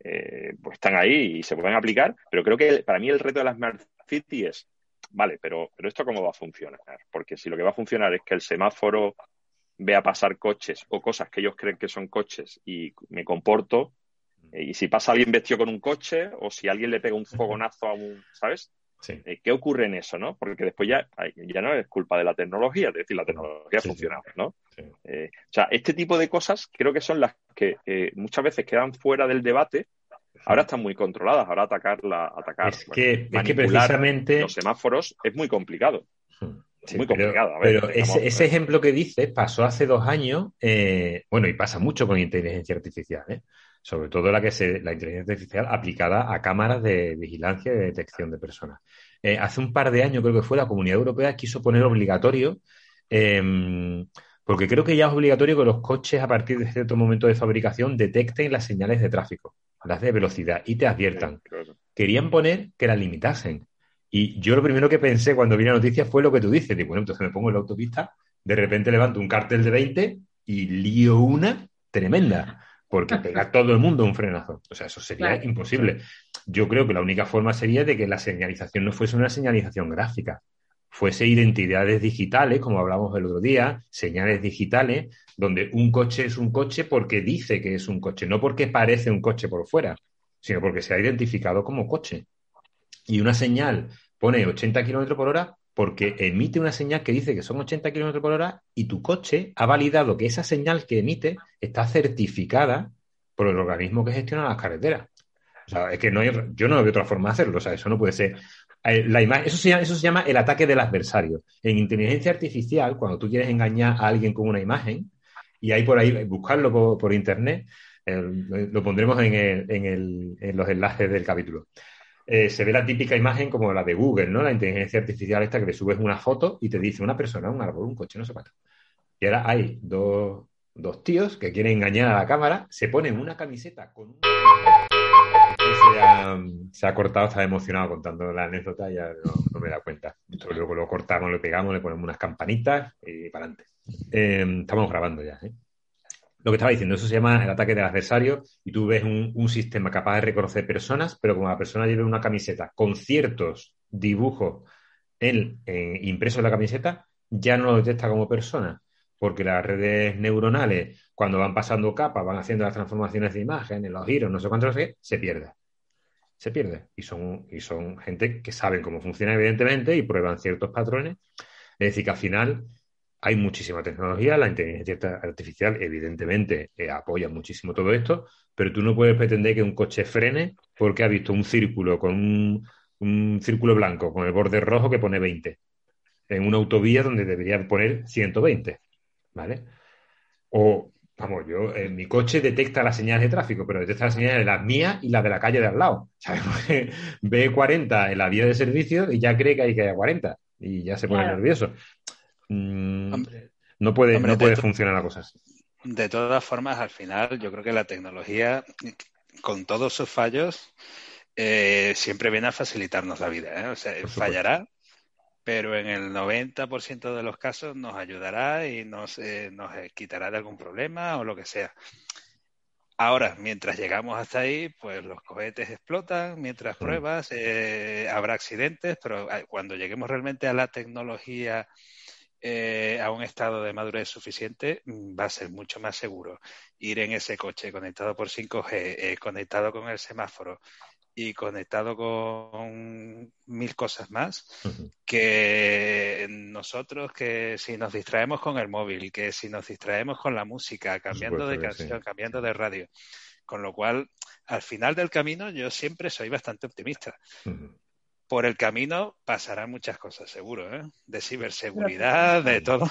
eh, pues están ahí y se pueden aplicar, pero creo que para mí el reto de la Smart City es, vale, pero, pero esto cómo va a funcionar, porque si lo que va a funcionar es que el semáforo vea pasar coches o cosas que ellos creen que son coches y me comporto, eh, y si pasa alguien vestido con un coche o si alguien le pega un fogonazo a un, ¿sabes? Eh, ¿Qué ocurre en eso, no? Porque después ya, ya no es culpa de la tecnología, es decir, la tecnología funciona, ¿no? Eh, o sea, este tipo de cosas creo que son las que eh, muchas veces quedan fuera del debate. Ahora están muy controladas, ahora atacar la, atacar, es que, es que precisamente los semáforos es muy complicado. muy complicado. Pero, ese, ejemplo que dices pasó hace dos años, eh, bueno, y pasa mucho con inteligencia artificial, ¿eh? Sobre todo la que se, la inteligencia artificial aplicada a cámaras de vigilancia y de detección de personas. Eh, hace un par de años, creo que fue, la Comunidad Europea quiso poner obligatorio, em, porque creo que ya es obligatorio que los coches a partir de cierto momento de fabricación detecten las señales de tráfico, las de velocidad y te adviertan. Querían poner que las limitasen. Y yo lo primero que pensé cuando vi la noticia fue lo que tú dices. Digo, bueno, entonces me pongo en la autopista, de repente levanto un cartel de 20 y lío una tremenda, porque pega todo el mundo un frenazo. O sea, eso sería imposible. Yo creo que la única forma sería de que la señalización no fuese una señalización gráfica, fuese identidades digitales, como hablamos el otro día, señales digitales, donde un coche es un coche porque dice que es un coche, no porque parece un coche por fuera, sino porque se ha identificado como coche y una señal pone 80 kilómetros por hora porque emite una señal que dice que son 80 kilómetros por hora y tu coche ha validado que esa señal que emite está certificada por el organismo que gestiona las carreteras. O sea, es que no hay, yo no veo otra forma de hacerlo. O sea, eso no puede ser. Eh, la imagen, eso, se llama, el ataque del adversario. En inteligencia artificial, cuando tú quieres engañar a alguien con una imagen, y hay por ahí, buscarlo por, internet, eh, lo pondremos en los enlaces del capítulo. Eh, se ve la típica imagen como la de Google, ¿no? La inteligencia artificial esta que le subes una foto y te dice una persona, un árbol, un coche, no sé cuánto. Y ahora hay dos, tíos que quieren engañar a la cámara, se ponen una camiseta con un... Se ha, cortado, está emocionado contando la anécdota ya no, me da cuenta. luego lo cortamos, lo pegamos, le ponemos unas campanitas y para adelante. Eh, estamos grabando ya, ¿eh? Lo que estaba diciendo, eso se llama el ataque del adversario y tú ves un, sistema capaz de reconocer personas, pero como la persona lleva una camiseta con ciertos dibujos en, impresos en la camiseta, ya no lo detecta como persona, porque las redes neuronales, cuando van pasando capas, van haciendo las transformaciones de imagen, los giros, no sé cuántos, se pierde. Se pierde. Y son, y son gente que saben cómo funciona, evidentemente, y prueban ciertos patrones. Es decir, que al final hay muchísima tecnología, la inteligencia artificial evidentemente eh, apoya muchísimo todo esto, pero tú no puedes pretender que un coche frene porque ha visto un círculo con un, círculo blanco con el borde rojo que pone 20 en una autovía donde debería poner 120, ¿vale? O, vamos, yo, en mi coche detecta las señales de tráfico, pero detecta las señales de las mías y las de la calle de al lado. Ve 40 en la vía de servicio y ya cree que hay que ir a 40 y ya se pone nervioso. Mm, no puede, no puede funcionar la cosa así. De todas formas, al final, yo creo que la tecnología, con todos sus fallos, eh, siempre viene a facilitarnos la vida. ¿eh? O sea, fallará, pero en el 90% de los casos nos ayudará y nos, eh, nos quitará de algún problema o lo que sea. Ahora, mientras llegamos hasta ahí, pues los cohetes explotan, mientras mm. pruebas, habrá accidentes, pero cuando lleguemos realmente a la tecnología eh, a un estado de madurez suficiente, mm, va a ser mucho más seguro. Ir en ese coche conectado por 5G, eh, conectado con el semáforo y conectado con mil cosas más, que nosotros que si nos distraemos con el móvil, que si nos distraemos con la música, cambiando de canción, cambiando de radio. Con lo cual, al final del camino, yo siempre soy bastante optimista por el camino pasarán muchas cosas, seguro, ¿eh? De ciberseguridad, de todo.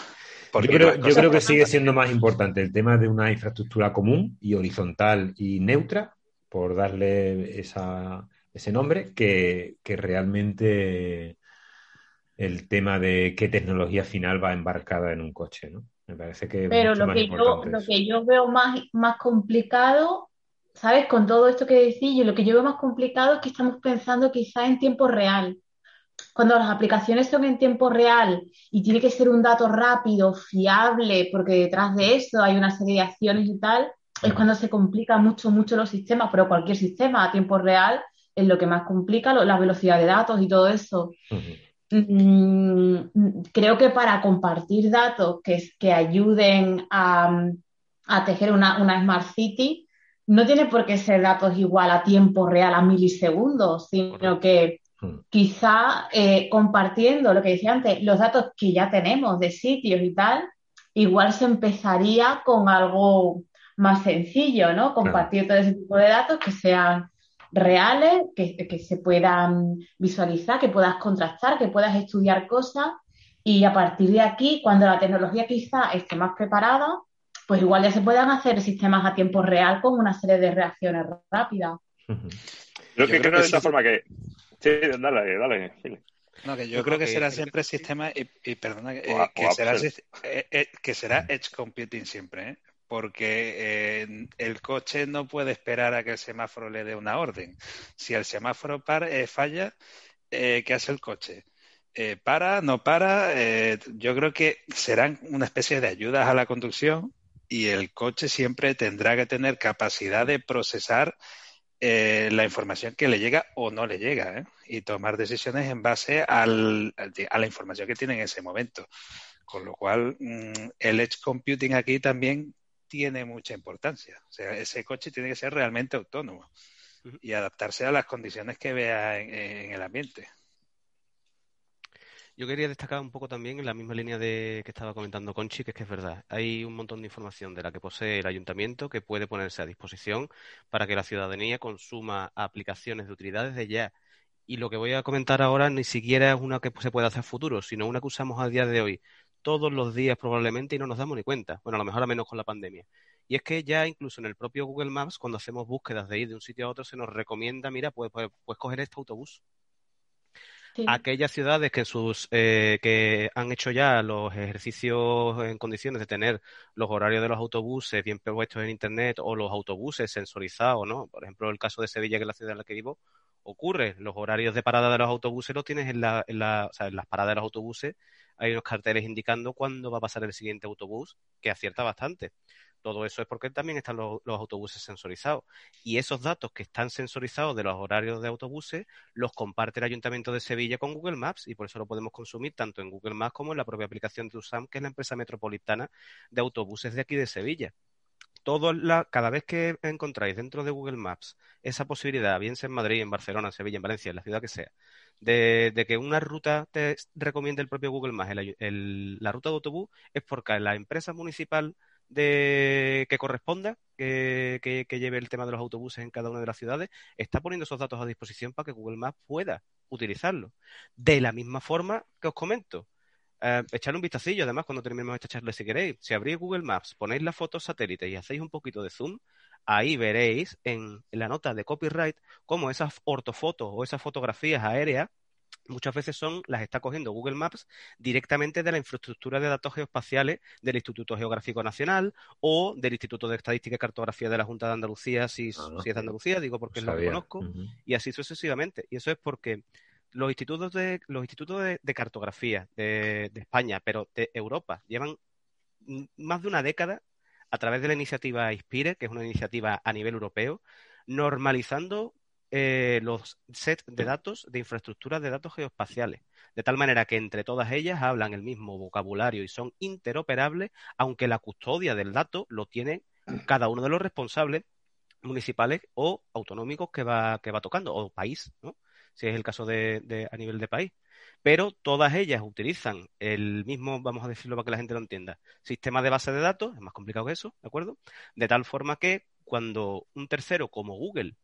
yo creo, que sigue siendo más importante el tema de una infraestructura común y horizontal y neutra, por darle ese nombre, que, realmente el tema de qué tecnología final va embarcada en un coche, ¿no? Me parece que... Pero lo que, yo, lo que yo veo más, más complicado ¿sabes? Con todo esto que decís, yo lo que yo veo más complicado es que estamos pensando quizá en tiempo real. Cuando las aplicaciones son en tiempo real y tiene que ser un dato rápido, fiable, porque detrás de eso hay una serie de acciones y tal, es cuando se complica mucho, mucho los sistemas, pero cualquier sistema a tiempo real es lo que más complica, la velocidad de datos y todo eso. Mm, creo que para compartir datos que, que ayuden a, tejer una, una Smart City, no tiene por qué ser datos igual a tiempo real, a milisegundos, sino que hmm. quizá eh, compartiendo lo que decía antes, los datos que ya tenemos de sitios y tal, igual se empezaría con algo más sencillo, ¿no? Compartir todo ese tipo de datos que sean reales, que, que, se puedan visualizar, que puedas contrastar, que puedas estudiar cosas Y a partir de aquí, cuando la tecnología quizá esté más preparada, pues igual ya se puedan hacer sistemas a tiempo real con una serie de reacciones rápidas. Yo, que creo, de esta forma que... Sí, dale, dale. No, que yo, creo, que, será siempre sistema, y, perdona, eh, que, será, eh, eh, que será Edge Computing siempre, porque el coche no puede esperar a que el semáforo le dé una orden. Si el semáforo falla, ¿qué hace el coche? para, no para, yo creo que serán una especie de ayudas a la conducción y el coche siempre tendrá que tener capacidad de procesar eh, la información que le llega o no le llega ¿eh? y tomar decisiones en base al, a la información que tiene en ese momento. Con lo cual, mm, el edge computing aquí también tiene mucha importancia. O sea, ese coche tiene que ser realmente autónomo y adaptarse a las condiciones que vea en el ambiente. Yo quería destacar un poco también en la misma línea de que estaba comentando Conchi, que es que es verdad. Hay un montón de información de la que posee el ayuntamiento que puede ponerse a disposición para que la ciudadanía consuma aplicaciones de utilidades de ya. Y lo que voy a comentar ahora ni siquiera es una que se pueda hacer futuro, sino una que usamos a día de hoy todos los días probablemente y no nos damos ni cuenta. Bueno, a lo mejor a menos con la pandemia. Y es que ya incluso en el propio Google Maps, cuando hacemos búsquedas de ir de un sitio a otro, se nos recomienda, mira, puedes, puedes, puedes coger este autobús aquellas ciudades que, sus, eh, que han hecho ya los ejercicios en condiciones de tener los horarios de los autobuses bien puestos en Internet o los autobuses sensorizados, ¿no? Por ejemplo, el caso de Sevilla, que es la ciudad en la que vivo, ocurre. Los horarios de parada de los autobuses los tienes en, la, en, la, o sea, en las paradas de los autobuses. Hay unos carteles indicando cuándo va a pasar el siguiente autobús, que acierta bastante. Todo eso es porque también están los, autobuses sensorizados. Y esos datos que están sensorizados de los horarios de autobuses los comparte el Ayuntamiento de Sevilla con Google Maps y por eso lo podemos consumir tanto en Google Maps como en la propia aplicación de USAM, que es la empresa metropolitana de autobuses de aquí de Sevilla. Todo la, cada vez que encontráis dentro de Google Maps esa posibilidad, bien sea en Madrid, en Barcelona, en Sevilla, en Valencia, en la ciudad que sea, de, que una ruta te recomiende el propio Google Maps, la ruta de autobús, es porque la empresa municipal de que corresponda, que, que, lleve el tema de los autobuses en cada una de las ciudades, está poniendo esos datos a disposición para que Google Maps pueda utilizarlo. De la misma forma que os comento, eh, echarle un vistacillo, además, cuando terminemos esta charla, si queréis. Si abrís Google Maps, ponéis la foto satélite y hacéis un poquito de zoom, ahí veréis en la nota de copyright cómo esas ortofotos o esas fotografías aéreas muchas veces son, las está cogiendo Google Maps directamente de la infraestructura de datos geoespaciales del Instituto Geográfico Nacional o del Instituto de Estadística y Cartografía de la Junta de Andalucía, si, ah, es de Andalucía, digo porque lo conozco, y así sucesivamente. Y eso es porque los institutos de, los institutos de, cartografía de, de España, pero de Europa, llevan más de una década a través de la iniciativa ISPIRE, que es una iniciativa a nivel europeo, normalizando eh, los sets de datos de infraestructuras de datos geoespaciales, de tal manera que entre todas ellas hablan el mismo vocabulario y son interoperables, aunque la custodia del dato lo tiene cada uno de los responsables municipales o autonómicos que va, que va tocando, o país, ¿no? si es el caso de, a nivel de país. Pero todas ellas utilizan el mismo, vamos a decirlo para que la gente lo entienda, sistema de base de datos, es más complicado que eso, ¿de acuerdo? De tal forma que cuando un tercero como Google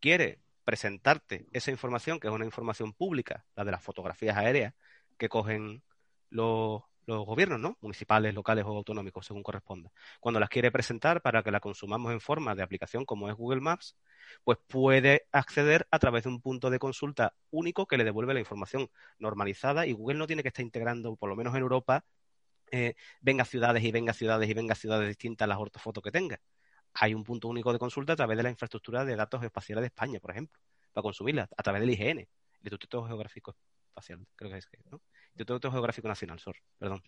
quiere presentarte esa información, que es una información pública, la de las fotografías aéreas que cogen los, gobiernos, ¿no? Municipales, locales o autonómicos, según corresponda. Cuando las quiere presentar para que la consumamos en forma de aplicación como es Google Maps, pues puede acceder a través de un punto de consulta único que le devuelve la información normalizada y Google no tiene que estar integrando, por lo menos en Europa, eh, venga ciudades y venga ciudades y venga ciudades distintas las ortofotos que tenga hay un punto único de consulta a través de la infraestructura de datos espaciales de España, por ejemplo, para consumirla, a través del IGN, el Instituto Geográfico Espacial, creo que es, ¿no? Instituto Geográfico Nacional, SOR, perdón.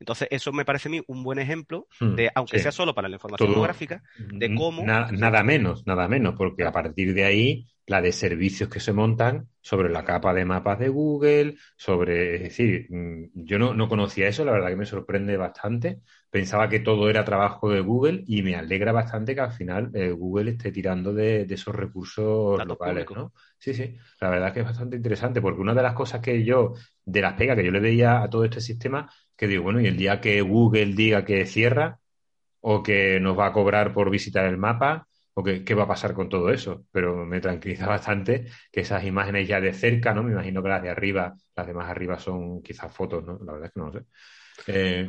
Entonces, eso me parece a mí un buen ejemplo hmm, de, aunque sea solo para la información geográfica, de cómo. nada menos, nada menos, porque a partir de ahí, la de servicios que se montan sobre la capa de mapas de Google, sobre. Es decir, mm, yo no, no conocía eso, la verdad que me sorprende bastante. Pensaba que todo era trabajo de Google y me alegra bastante que al final eh, Google esté tirando de, esos recursos locales, ¿no? Sí, sí, la verdad que es bastante interesante, porque una de las cosas que yo, de las pegas que yo le veía a todo este sistema, que digo, bueno, y el día que Google diga que cierra o que nos va a cobrar por visitar el mapa o qué, va a pasar con todo eso. Pero me tranquiliza bastante que esas imágenes ya de cerca, ¿no? Me imagino que las de arriba, las de más arriba son quizás fotos, ¿no? La verdad es que no lo sé. Eh,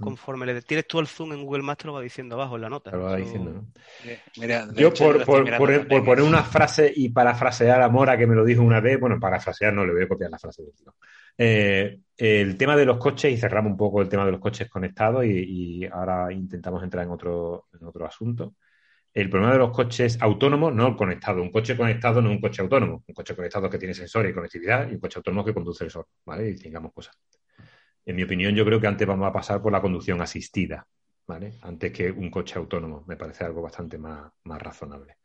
conforme le tires tú el zoom en Google Maps te lo va diciendo abajo en la nota. lo va diciendo, ¿no? yo por, poner una frase y parafrasear a Mora que me lo dijo una vez, bueno, parafrasear no le voy a copiar la frase eh, el tema de los coches, y cerramos un poco el tema de los coches conectados y, ahora intentamos entrar en otro, en otro asunto. El problema de los coches autónomos, no conectados. Un coche conectado no es un coche autónomo. Un coche conectado que tiene sensores y conectividad y un coche autónomo que conduce el sol, ¿vale? Y tengamos cosas en mi opinión, yo creo que antes vamos a pasar por la conducción asistida, ¿vale? Antes que un coche autónomo. Me parece algo bastante más, razonable.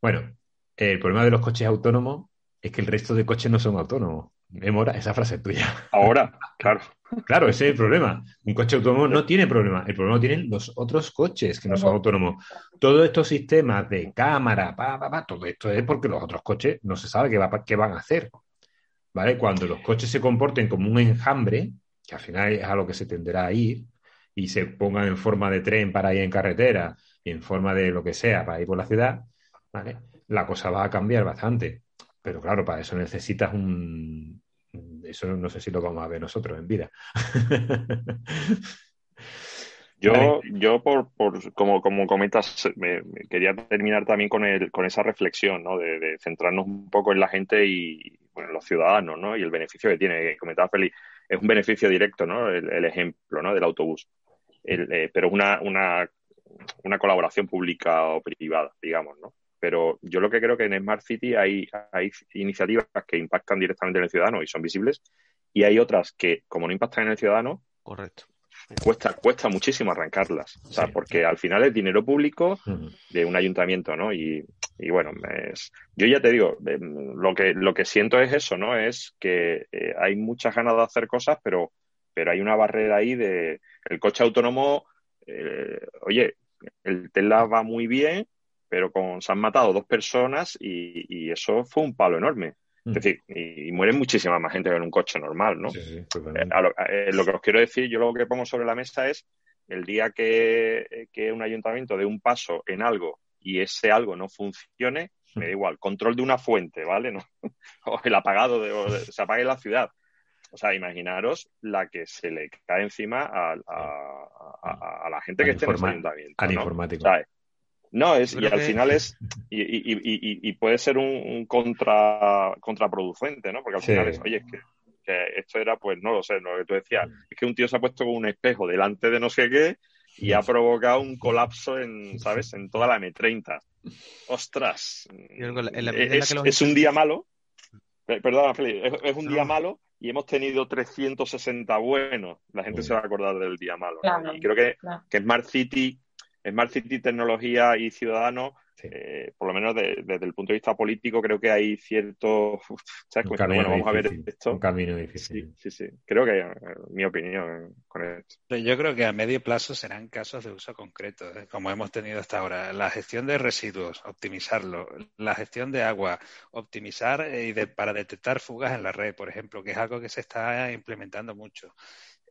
Bueno, el problema de los coches autónomos es que el resto de coches no son autónomos. Memora, esa frase es tuya. Ahora, claro. Claro, ese es el problema. Un coche autónomo no tiene problema. El problema lo tienen los otros coches que no son autónomos. Todos estos sistemas de cámara, pa, pa, pa, todo esto es porque los otros coches no se sabe qué, va, qué van a hacer. ¿Vale? Cuando los coches se comporten como un enjambre, que al final es a lo que se tenderá a ir, y se pongan en forma de tren para ir en carretera y en forma de lo que sea para ir por la ciudad, ¿vale? la cosa va a cambiar bastante. Pero claro, para eso necesitas un... Eso no sé si lo vamos a ver nosotros en vida. Yo, yo por, por, como, como comentas, me, quería terminar también con, el, con esa reflexión, ¿no? De, centrarnos un poco en la gente y, bueno, los ciudadanos, ¿no? Y el beneficio que tiene. Comentaba Feli, es un beneficio directo, ¿no? El, ejemplo, ¿no? Del autobús. Eh, pero una, una, una colaboración pública o privada, digamos, ¿no? Pero yo lo que creo que en Smart City hay, hay iniciativas que impactan directamente en el ciudadano y son visibles, y hay otras que, como no impactan en el ciudadano, correcto cuesta, cuesta muchísimo arrancarlas, o sea, porque al final es dinero público de un ayuntamiento, ¿no? Y, bueno, yo ya te digo, em, lo que, lo que siento es eso, ¿no? Es que eh, hay muchas ganas de hacer cosas, pero, pero hay una barrera ahí de el coche autónomo, eh, oye, el Tesla va muy bien, pero con, se han matado dos personas y eso fue un palo enorme. Es decir, y, mueren muchísima más gente que en un coche normal, ¿no? Eh, eh, lo, que os quiero decir, yo lo que pongo sobre la mesa es el día que, un ayuntamiento dé un paso en algo y ese algo no funcione, mm. me da igual, control de una fuente, ¿vale? ¿No? o el apagado, de, o se apague la ciudad. O sea, imaginaros la que se le cae encima a, la gente que esté en ese ayuntamiento. Al informático. No, es, y al final es, y, y, y, puede ser un, contra, contraproducente, ¿no? Porque al final es, oye, es que, esto era, pues no lo sé, lo que tú decías, es que un tío se ha puesto con un espejo delante de no sé qué y ha provocado un colapso en, ¿sabes?, en toda la M30. Ostras. es, un día malo. Perdona, Felipe, es, un día malo y hemos tenido 360 buenos. La gente se va a acordar del día malo. y creo que, que Smart City Smart City, tecnología y ciudadanos, eh, por lo menos desde el punto de vista político, creo que hay cierto. bueno, vamos a ver esto. Un camino difícil. Sí, sí, Creo que eh, mi opinión con esto. Yo creo que a medio plazo serán casos de uso concreto, ¿eh? como hemos tenido hasta ahora. La gestión de residuos, optimizarlo. La gestión de agua, optimizar y para detectar fugas en la red, por ejemplo, que es algo que se está implementando mucho.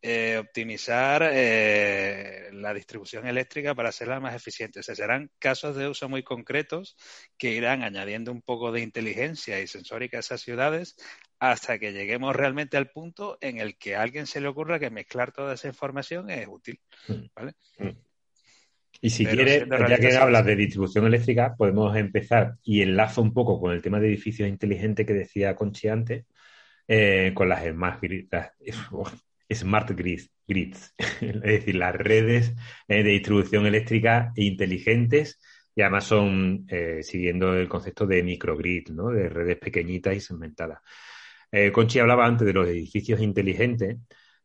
Eh, optimizar eh, la distribución eléctrica para hacerla más eficiente. O sea, serán casos de uso muy concretos que irán añadiendo un poco de inteligencia y sensórica a esas ciudades hasta que lleguemos realmente al punto en el que a alguien se le ocurra que mezclar toda esa información es útil. ¿vale? Mm. Y si quieres, ya que hablas de distribución eléctrica, podemos empezar y enlazo un poco con el tema de edificios inteligentes que decía Conchi antes, eh, con las más smart grids, grids es decir, las redes eh, de distribución eléctrica inteligentes y además son eh, siguiendo el concepto de microgrid, ¿no? de redes pequeñitas y segmentadas. Eh, Conchi hablaba antes de los edificios inteligentes.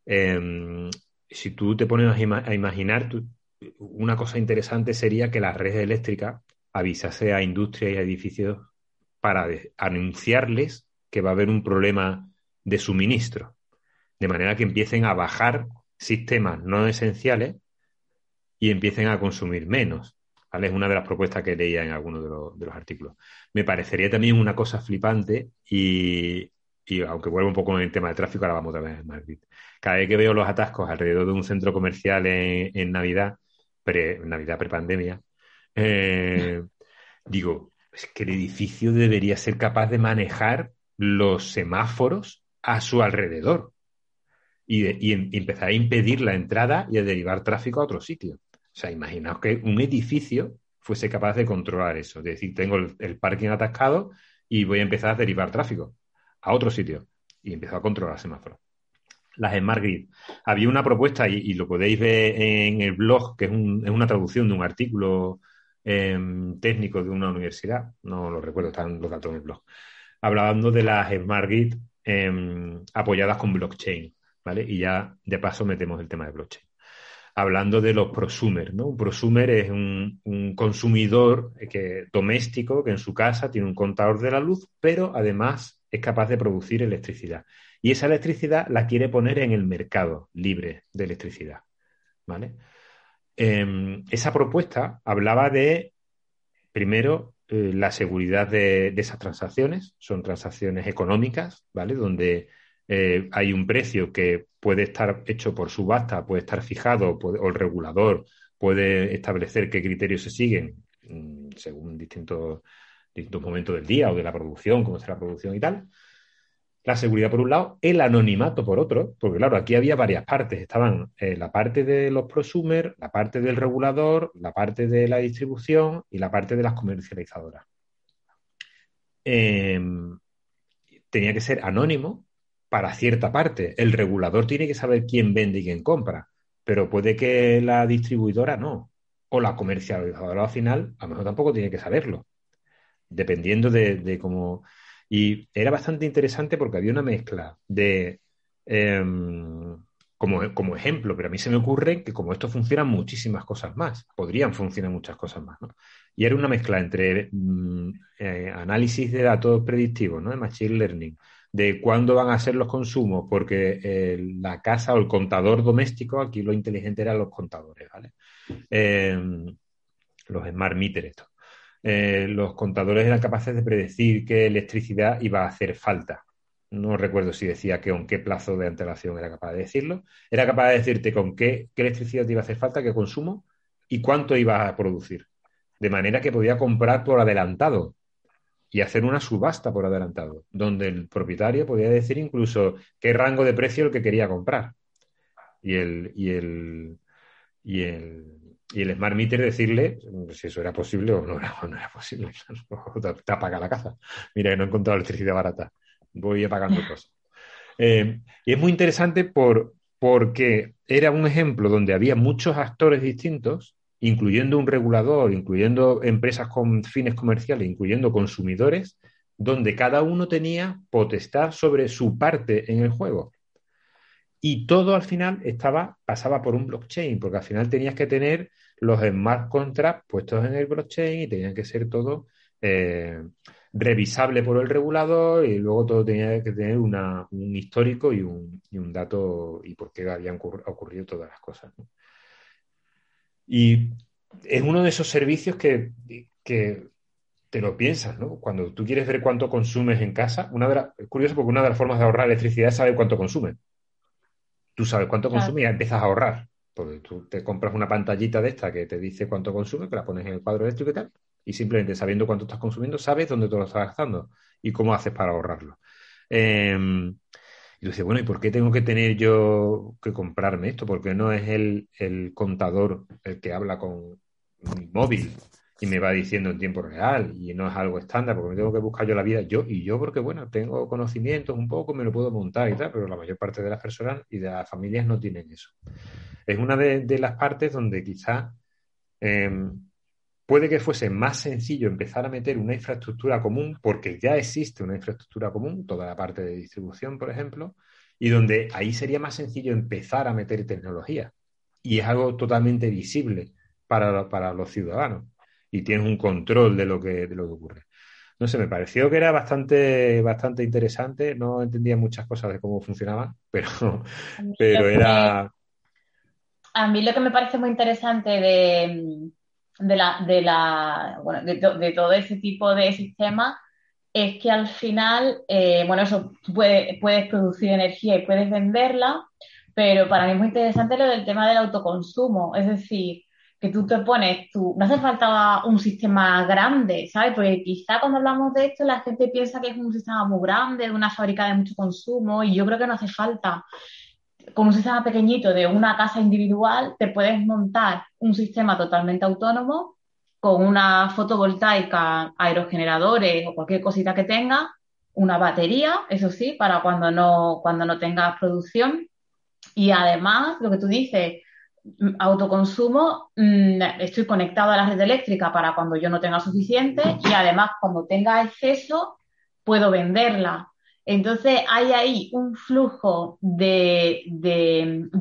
Em, si tú te pones a, imaginar, una cosa interesante sería que la red eléctrica avisase a industrias y a edificios para anunciarles que va a haber un problema de suministro de manera que empiecen a bajar sistemas no esenciales y empiecen a consumir menos. Es una de las propuestas que leía en algunos de los, artículos. Me parecería también una cosa flipante y, aunque vuelvo un poco en el tema del tráfico, ahora vamos otra vez a Madrid. Cada vez que veo los atascos alrededor de un centro comercial en, Navidad, pre, Navidad prepandemia, Eh, digo, es que el edificio debería ser capaz de manejar los semáforos a su alrededor y, empezar a impedir la entrada y a derivar tráfico a otro sitio. O sea, imaginaos que un edificio fuese capaz de controlar eso, es decir, tengo el, parking atascado y voy a empezar a derivar tráfico a otro sitio y empezó a controlar semáforos. Las Smart Grid. Había una propuesta, y, lo podéis ver en el blog, que es, una traducción de un artículo em, técnico de una universidad, no lo recuerdo, están los datos en el blog, hablando de las Smart Grid em, apoyadas con blockchain. Y ya de paso metemos el tema de blockchain. Hablando de los prosumers, ¿no? Un prosumer es un, consumidor que, doméstico que en su casa tiene un contador de la luz, pero además es capaz de producir electricidad. Y esa electricidad la quiere poner en el mercado libre de electricidad, ¿vale? Em, esa propuesta hablaba de, primero, eh, la seguridad de, de, esas transacciones, son transacciones económicas, ¿vale? Donde eh, hay un precio que puede estar hecho por subasta, puede estar fijado, o el regulador puede establecer qué criterios se siguen mm, según distintos, distintos momentos del día o de la producción, cómo será la producción y tal. La seguridad por un lado, el anonimato por otro, porque claro, aquí había varias partes. Estaban eh, la parte de los prosumers, la parte del regulador, la parte de la distribución y la parte de las comercializadoras. Em, tenía que ser anónimo para cierta parte. El regulador tiene que saber quién vende y quién compra, pero puede que la distribuidora no. O la comercializadora al final, a lo mejor tampoco tiene que saberlo, dependiendo de, cómo. Y era bastante interesante porque había una mezcla de. Em, como, como, ejemplo, pero a mí se me ocurre que como esto funciona muchísimas cosas más, podrían funcionar muchas cosas más, ¿no? Y era una mezcla entre mm, eh, análisis de datos predictivos, ¿no? De Machine Learning, de cuándo van a ser los consumos, porque eh, la casa o el contador doméstico, aquí lo inteligente eran los contadores, ¿vale? Em, los smart estos. Eh, los contadores eran capaces de predecir qué electricidad iba a hacer falta. No recuerdo si decía que con qué plazo de antelación era capaz de decirlo. Era capaz de decirte con qué, qué electricidad te iba a hacer falta, qué consumo y cuánto iba a producir. De manera que podía comprar por adelantado y hacer una subasta por adelantado, donde el propietario podía decir incluso qué rango de precio el que quería comprar. Y el, y el, y el, y el Smart Meter decirle si eso era posible o no era, no era posible. te, apaga la casa. Mira, no he encontrado electricidad barata. Voy apagando cosas. Eh, y es muy interesante por, porque era un ejemplo donde había muchos actores distintos incluyendo un regulador, incluyendo empresas con fines comerciales, incluyendo consumidores, donde cada uno tenía potestad sobre su parte en el juego. Y todo al final estaba, pasaba por un blockchain, porque al final tenías que tener los smart contracts puestos en el blockchain y tenían que ser todo eh, revisable por el regulador y luego todo tenía que tener un histórico y un, y un, dato y por qué habían ocurrido todas las cosas. Y es uno de esos servicios que, te lo piensas, ¿no? Cuando tú quieres ver cuánto consumes en casa, una de es curioso porque una de las formas de ahorrar electricidad es saber cuánto consume. Tú sabes cuánto consume y empiezas a ahorrar. Porque tú te compras una pantallita de esta que te dice cuánto consume, que la pones en el cuadro eléctrico y tal, y simplemente sabiendo cuánto estás consumiendo, sabes dónde te lo estás gastando y cómo haces para ahorrarlo. Em, y tú dices, bueno, ¿y por qué tengo que tener yo que comprarme esto? Porque no es el, contador el que habla con mi móvil y me va diciendo en tiempo real y no es algo estándar porque me tengo que buscar yo la vida yo y yo porque bueno tengo conocimientos un poco me lo puedo montar y tal pero la mayor parte de las personas y de las familias no tienen eso es una de, las partes donde quizá em, puede que fuese más sencillo empezar a meter una infraestructura común, porque ya existe una infraestructura común, toda la parte de distribución, por ejemplo, y donde ahí sería más sencillo empezar a meter tecnología. Y es algo totalmente visible para, los ciudadanos. Y tienes un control de lo que, de lo que ocurre. No sé, me pareció que era bastante, bastante interesante. No entendía muchas cosas de cómo funcionaba, pero, pero era. A mí lo que me parece muy interesante de, de, la, de, la, bueno, de, todo ese tipo de sistemas es que al final, eh, bueno, eso, puedes, puedes producir energía y puedes venderla, pero para mí es muy interesante lo del tema del autoconsumo, es decir, que tú te pones, tú, no hace falta un sistema grande, ¿sabes? Porque quizá cuando hablamos de esto la gente piensa que es un sistema muy grande, de una fábrica de mucho consumo, y yo creo que no hace falta. Con un sistema pequeñito de una casa individual, te puedes montar un sistema totalmente autónomo con una fotovoltaica, aerogeneradores o cualquier cosita que tenga, una batería, eso sí, para cuando no, cuando no tengas producción. Y además, lo que tú dices, mm, autoconsumo, mm, estoy conectado a la red eléctrica para cuando yo no tenga suficiente y además cuando tenga exceso puedo venderla. Entonces hay ahí un flujo de,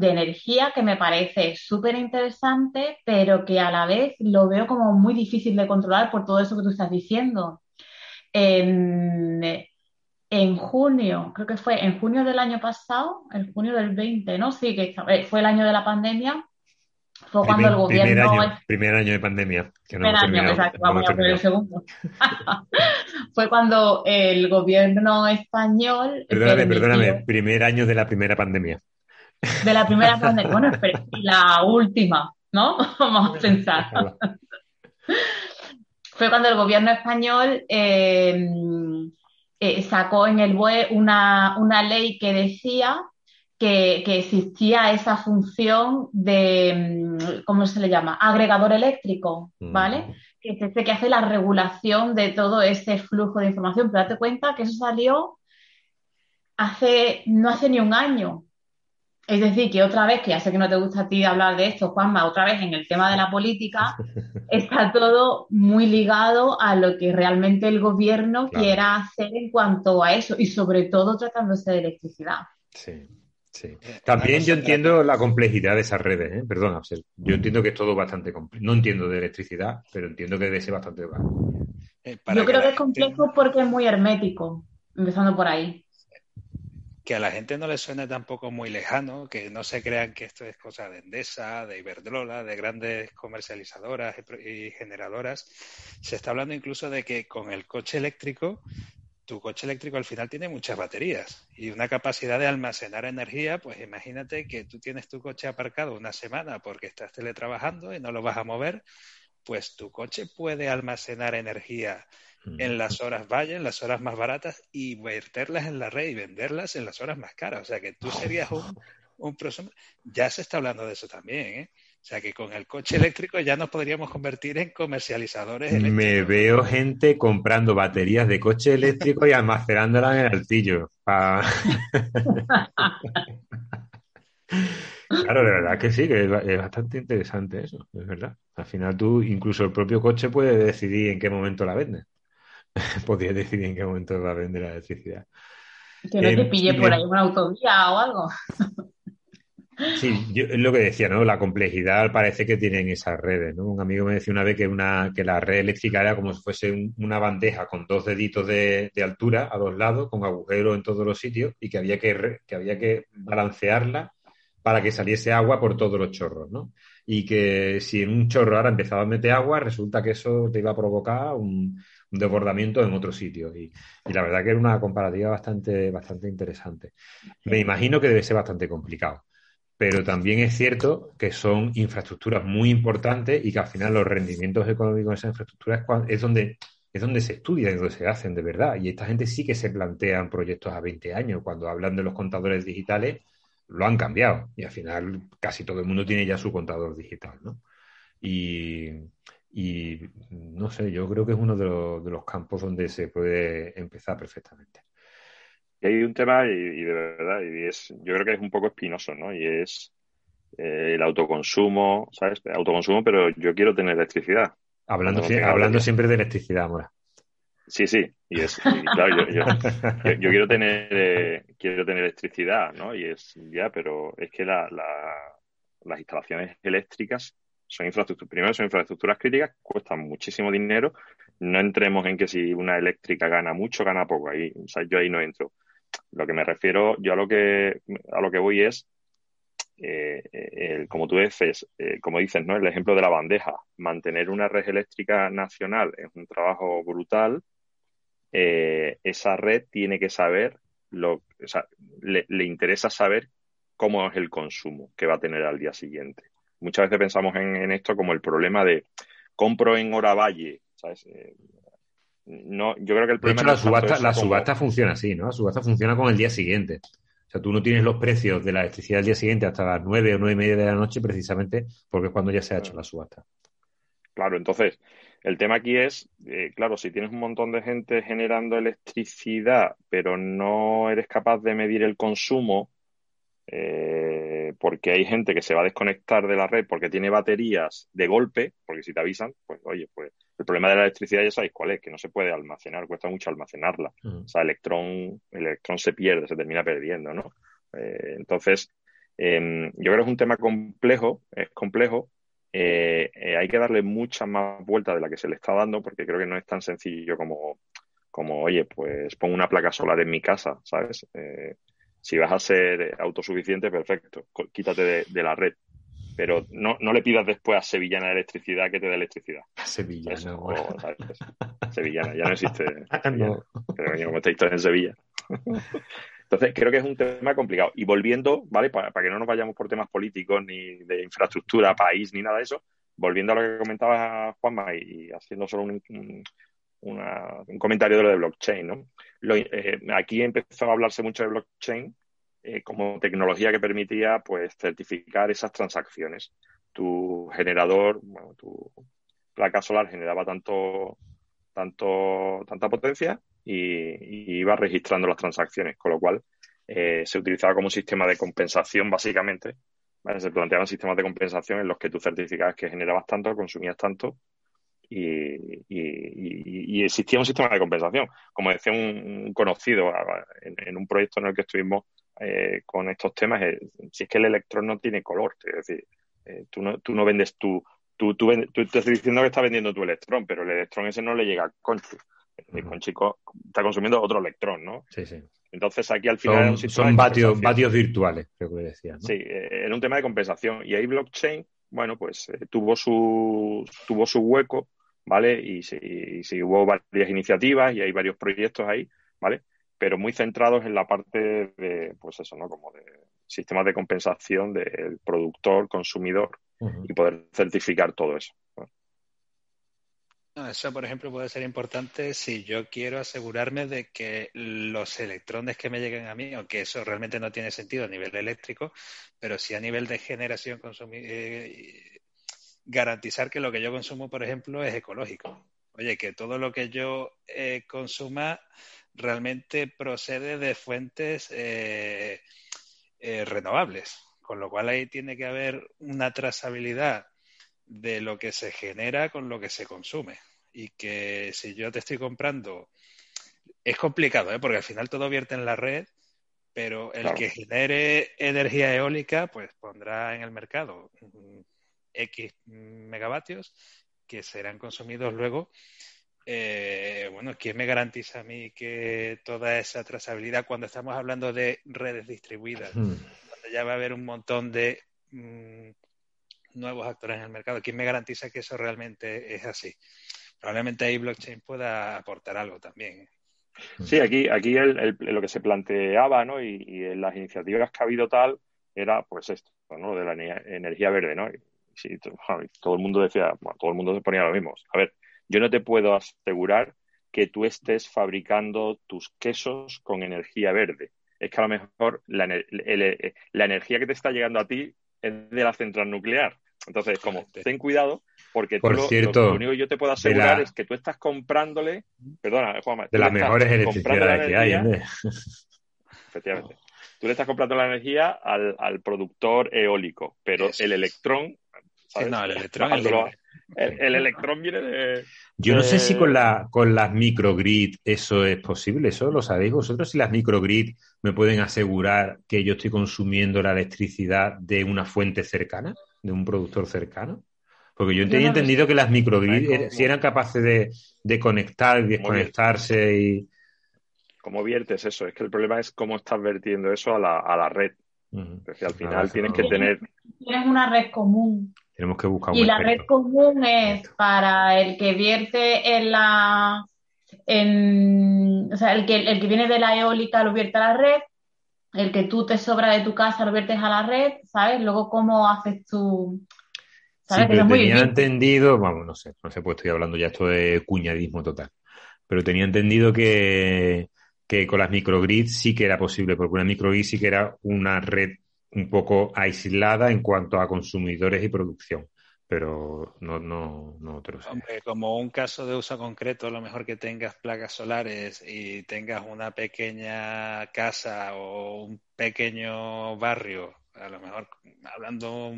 energía que me parece súper interesante, pero que a la vez lo veo como muy difícil de controlar por todo eso que tú estás diciendo. En, en junio, creo que fue en junio del año pasado, en junio del 20, ¿no? Sí, que fue el año de la pandemia, fue cuando el gobierno... Primer año, primer año de pandemia. Que no primer año, exacto, vamos a ver el segundo. fue cuando el gobierno español... Perdóname, perdóname, primer año de la primera pandemia. De la primera pandemia, bueno, la última, ¿no? Vamos a pensar. fue cuando el gobierno español... Eh, eh, sacó en el BOE una, una ley que decía que, existía esa función de, mm, ¿cómo se le llama? Agregador eléctrico, ¿vale? Que es este que hace la regulación de todo ese flujo de información. Pero date cuenta que eso salió hace, no hace ni un año. Es decir, que otra vez, que ya sé que no te gusta a ti hablar de esto, Juanma, otra vez en el tema de la política, está todo muy ligado a lo que realmente el gobierno quiera hacer en cuanto a eso, y sobre todo tratándose de electricidad. Sí. Sí. Eh, También yo entiendo la complejidad de esas redes, ¿eh? perdona, yo entiendo que es todo bastante complejo. No entiendo de electricidad, pero entiendo que debe ser bastante eh, yo creo que es complejo porque es muy hermético, empezando por ahí que a la gente no le suene tampoco muy lejano, que no se crean que esto es cosa de Endesa, de Iberdrola, de grandes comercializadoras y generadoras. Se está hablando incluso de que con el coche eléctrico, tu coche eléctrico al final tiene muchas baterías y una capacidad de almacenar energía, pues imagínate que tú tienes tu coche aparcado una semana porque estás teletrabajando y no lo vas a mover, pues tu coche puede almacenar energía en las horas valle, en las horas más baratas y verterlas en la red y venderlas en las horas más caras. O sea que tú serías un, un Ya se está hablando de eso también, ¿eh? O sea que con el coche eléctrico ya nos podríamos convertir en comercializadores eléctricos. Me veo gente comprando baterías de coche eléctrico y almacenándolas en el altillo. Claro, de verdad que sí, que es bastante interesante eso, es verdad. Al final tú, incluso el propio coche puede decidir en qué momento la vendes. podía decidir en qué momento va a vender la electricidad. Que no te eh, pille por ahí una autovía o algo. Sí, es lo que decía, ¿no? La complejidad parece que tienen esas redes, ¿no? Un amigo me decía una vez que, una, que la red eléctrica era como si fuese una bandeja con dos deditos de, altura a dos lados, con agujeros en todos los sitios, y que había que, que había que balancearla para que saliese agua por todos los chorros, ¿no? Y que si en un chorro ahora empezaba a meter agua, resulta que eso te iba a provocar un, un desbordamiento en otro sitio. Y, la verdad que era una comparativa bastante, bastante interesante. Me imagino que debe ser bastante complicado. Pero también es cierto que son infraestructuras muy importantes y que al final los rendimientos económicos de esas infraestructuras es donde, es donde se estudia y donde se hacen de verdad. Y esta gente sí que se plantean proyectos a 20 años. Cuando hablan de los contadores digitales, lo han cambiado. Y al final casi todo el mundo tiene ya su contador digital. ¿no? Y, y no sé, yo creo que es uno de los, de los campos donde se puede empezar perfectamente. Y hay un tema, y, de verdad, y es, yo creo que es un poco espinoso, ¿no? Y es eh, el autoconsumo, ¿sabes? Autoconsumo, pero yo quiero tener electricidad. Hablando, hablando siempre de electricidad, Mora. Sí, sí, y es, claro, yo, yo, quiero tener eh, quiero tener electricidad, ¿no? Y es ya, pero es que la, las instalaciones eléctricas son infraestructuras, primero son infraestructuras críticas, cuestan muchísimo dinero. No entremos en que si una eléctrica gana mucho, gana poco. Ahí, o sea, yo ahí no entro. Lo que me refiero, yo a lo que a lo que voy es, eh, como tú dices, eh, como dices, ¿no? El ejemplo de la bandeja. Mantener una red eléctrica nacional es un trabajo brutal. Eh, esa red tiene que saber lo, o sea, le interesa saber cómo es el consumo que va a tener al día siguiente muchas veces pensamos en, esto como el problema de compro en hora valle, ¿sabes? Eh, no, yo creo que el problema... De hecho, la subasta, la subasta funciona así, ¿no? La subasta funciona con el día siguiente. O sea, tú no tienes los precios de la electricidad del día siguiente hasta las nueve o nueve y media de la noche precisamente porque es cuando ya se ha hecho la subasta. Claro, entonces, el tema aquí es, eh, claro, si tienes un montón de gente generando electricidad, pero no eres capaz de medir el consumo, eh, porque hay gente que se va a desconectar de la red porque tiene baterías de golpe, porque si te avisan, pues oye, pues el problema de la electricidad ya sabéis cuál es, que no se puede almacenar, cuesta mucho almacenarla. O sea, el electrón, el electrón se pierde, se termina perdiendo, ¿no? Eh, entonces, em, yo creo que es un tema complejo, es complejo. Eh, eh, hay que darle mucha más vuelta de la que se le está dando, porque creo que no es tan sencillo como, como oye, pues pongo una placa solar en mi casa, ¿sabes? si vas a ser autosuficiente, perfecto, quítate de la red pero no, no le pidas después a Sevillana de electricidad que te dé electricidad. Sevillana, Sevillana, ya no existe. no. Pero como está historia en Sevilla. Entonces, creo que es un tema complicado. Y volviendo, ¿vale? Para, que no nos vayamos por temas políticos, ni de infraestructura, país, ni nada de eso, volviendo a lo que comentaba Juanma y, haciendo solo un, un, comentario de lo de blockchain, ¿no? Eh, aquí empezó a hablarse mucho de blockchain eh, como tecnología que permitía pues certificar esas transacciones. Tu generador, bueno, tu placa solar generaba tanto, tanto, tanta potencia y, iba registrando las transacciones, con lo cual eh, se utilizaba como un sistema de compensación básicamente. Se planteaban sistemas de compensación en los que tú certificabas que generabas tanto, consumías tanto y, existía un sistema de compensación. Como decía un, conocido en, un proyecto en el que estuvimos eh, con estos temas, si es que el electrón no tiene color, es decir, eh, tú, no, tú no vendes tu, tú, tú, tú, estás diciendo que estás vendiendo tu electrón, pero el electrón ese no le llega a Conchi. El Conchi está consumiendo otro electrón, ¿no? Sí, sí. Entonces aquí al final son, son vatios, vatios, virtuales, creo que decía. ¿no? Sí, eh, era un tema de compensación. Y ahí blockchain, bueno, pues tuvo su tuvo su hueco, ¿vale? Y si, hubo varias iniciativas y hay varios proyectos ahí, ¿vale? Pero muy centrados en la parte de, pues eso, ¿no? Como de sistemas de compensación del productor, consumidor y poder certificar todo eso. Eso, por ejemplo, puede ser importante si yo quiero asegurarme de que los electrones que me lleguen a mí, aunque eso realmente no tiene sentido a nivel eléctrico, pero sí a nivel de generación, eh, garantizar que lo que yo consumo, por ejemplo, es ecológico. Oye, que todo lo que yo eh, consuma realmente procede de fuentes eh, eh, renovables, con lo cual ahí tiene que haber una trazabilidad de lo que se genera con lo que se consume. Y que si yo te estoy comprando, es complicado, ¿eh? porque al final todo vierte en la red, pero el que genere energía eólica, pues pondrá en el mercado X megavatios que serán consumidos luego eh, bueno, ¿quién me garantiza a mí que toda esa trazabilidad, cuando estamos hablando de redes distribuidas, donde ya va a haber un montón de mm, nuevos actores en el mercado, ¿quién me garantiza que eso realmente es así? Probablemente ahí blockchain pueda aportar algo también. Sí, aquí, aquí lo que se planteaba, ¿no? Y, en las iniciativas que ha habido tal, era pues esto, ¿no? De la energía verde, ¿no? Y, todo el mundo decía, bueno, todo el mundo se ponía lo mismo. A ver, yo no te puedo asegurar que tú estés fabricando tus quesos con energía verde. Es que a lo mejor la, energía que te está llegando a ti es de la central nuclear. Entonces, como ten cuidado, porque Por lo, cierto, único que yo te puedo asegurar es que tú estás comprándole, perdona, Juanma, de las mejores electricidades que hay. Efectivamente. Tú le estás comprando la energía al, productor eólico, pero el electrón. no, el electrón el, electrón viene de. Yo no sé si con, la, con las microgrid eso es posible, ¿eso lo sabéis vosotros? Si las microgrid me pueden asegurar que yo estoy consumiendo la electricidad de una fuente cercana, de un productor cercano. Porque yo, tenía entendido que las microgrid si eran capaces de, de conectar y desconectarse y. ¿Cómo viertes eso? Es que el problema es cómo estás vertiendo eso a la, a la red. al final tienes que tener. Tienes una red común. Tenemos que buscar un Y la red común es para el que vierte en la. En, o sea, el que, el que viene de la eólica lo vierte a la red, el que tú te sobra de tu casa lo viertes a la red, ¿sabes? Luego, ¿cómo haces tú Sí, pero tenía entendido, vamos, no sé, no sé, pues estoy hablando ya esto de cuñadismo total, pero tenía entendido que, que con las microgrids sí que era posible, porque una microgrid sí que era una red un poco aislada en cuanto a consumidores y producción pero no, no, no te. Hombre, como un caso de uso concreto, a lo mejor que tengas placas solares y tengas una pequeña casa o un pequeño barrio, a lo mejor hablando,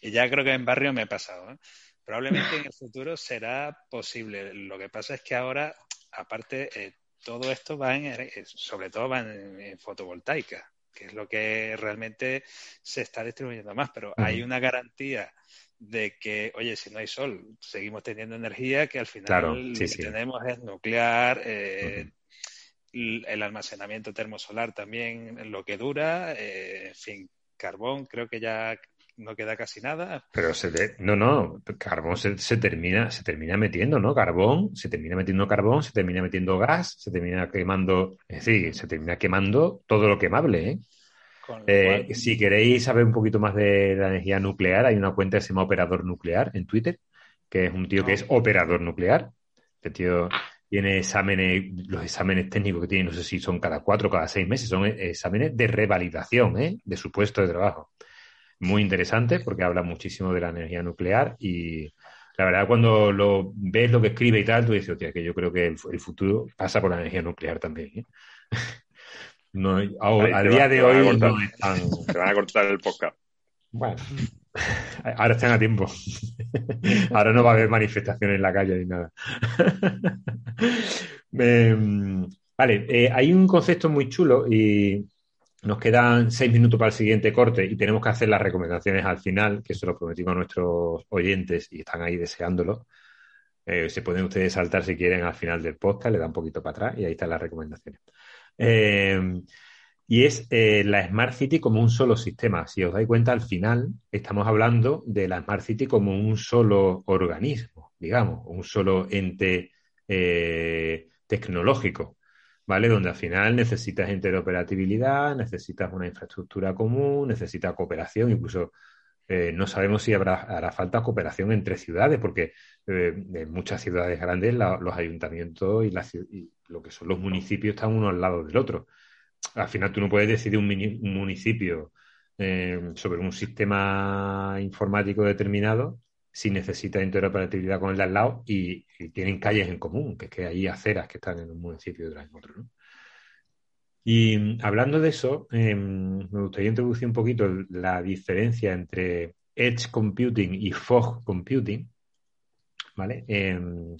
y ya creo que en barrio me he pasado, ¿eh? probablemente en el futuro será posible. Lo que pasa es que ahora, aparte, eh, todo esto va en, eh, sobre todo va en fotovoltaica, que es lo que realmente se está distribuyendo más, pero hay una garantía de que, oye, si no hay sol, seguimos teniendo energía, que al final lo que tenemos es nuclear, eh, el almacenamiento termosolar también, lo que dura, eh, en fin, carbón, creo que ya no queda casi nada. Pero se no, no, carbón se, se, termina, se termina metiendo, ¿no? Carbón, se termina metiendo carbón, se termina metiendo gas, se termina quemando, es decir, se termina quemando todo lo quemable, ¿eh? Eh, si queréis saber un poquito más de la energía nuclear, hay una cuenta que se llama Operador Nuclear en Twitter, que es un tío que es operador nuclear. Este tío tiene exámenes, los exámenes técnicos que tiene, no sé si son cada cuatro o cada seis meses, son exámenes de revalidación ¿eh? de su puesto de trabajo. Muy interesante porque habla muchísimo de la energía nuclear y la verdad cuando lo ves lo que escribe y tal, tú dices, hostia, que yo creo que el, futuro pasa por la energía nuclear también. ¿eh? No, a, día de hoy no están. Se van a cortar el podcast. Bueno, ahora están a tiempo. ahora no va a haber manifestaciones en la calle ni nada. Em, vale, eh, hay un concepto muy chulo y nos quedan seis minutos para el siguiente corte y tenemos que hacer las recomendaciones al final, que se lo prometimos a nuestros oyentes y están ahí deseándolo. Eh, se pueden ustedes saltar si quieren al final del podcast, le dan un poquito para atrás y ahí están las recomendaciones. Eh, y es eh, la Smart City como un solo sistema. Si os dais cuenta, al final estamos hablando de la Smart City como un solo organismo, digamos, un solo ente tecnológico, ¿vale? Donde al final necesitas interoperabilidad, necesitas una infraestructura común, necesitas cooperación, incluso no sabemos si habrá, hará falta cooperación entre ciudades, porque en muchas ciudades grandes los ayuntamientos y lo que son los municipios están uno al lado del otro. Al final tú no puedes decidir un, municipio eh, sobre un sistema informático determinado si necesita interoperabilidad con el de al lado y, tienen calles en común, que es que hay aceras que están en un municipio y otras en otro. Y hablando de eso, em, me gustaría introducir un poquito la diferencia entre Edge Computing y Fog Computing, ¿vale? Eh,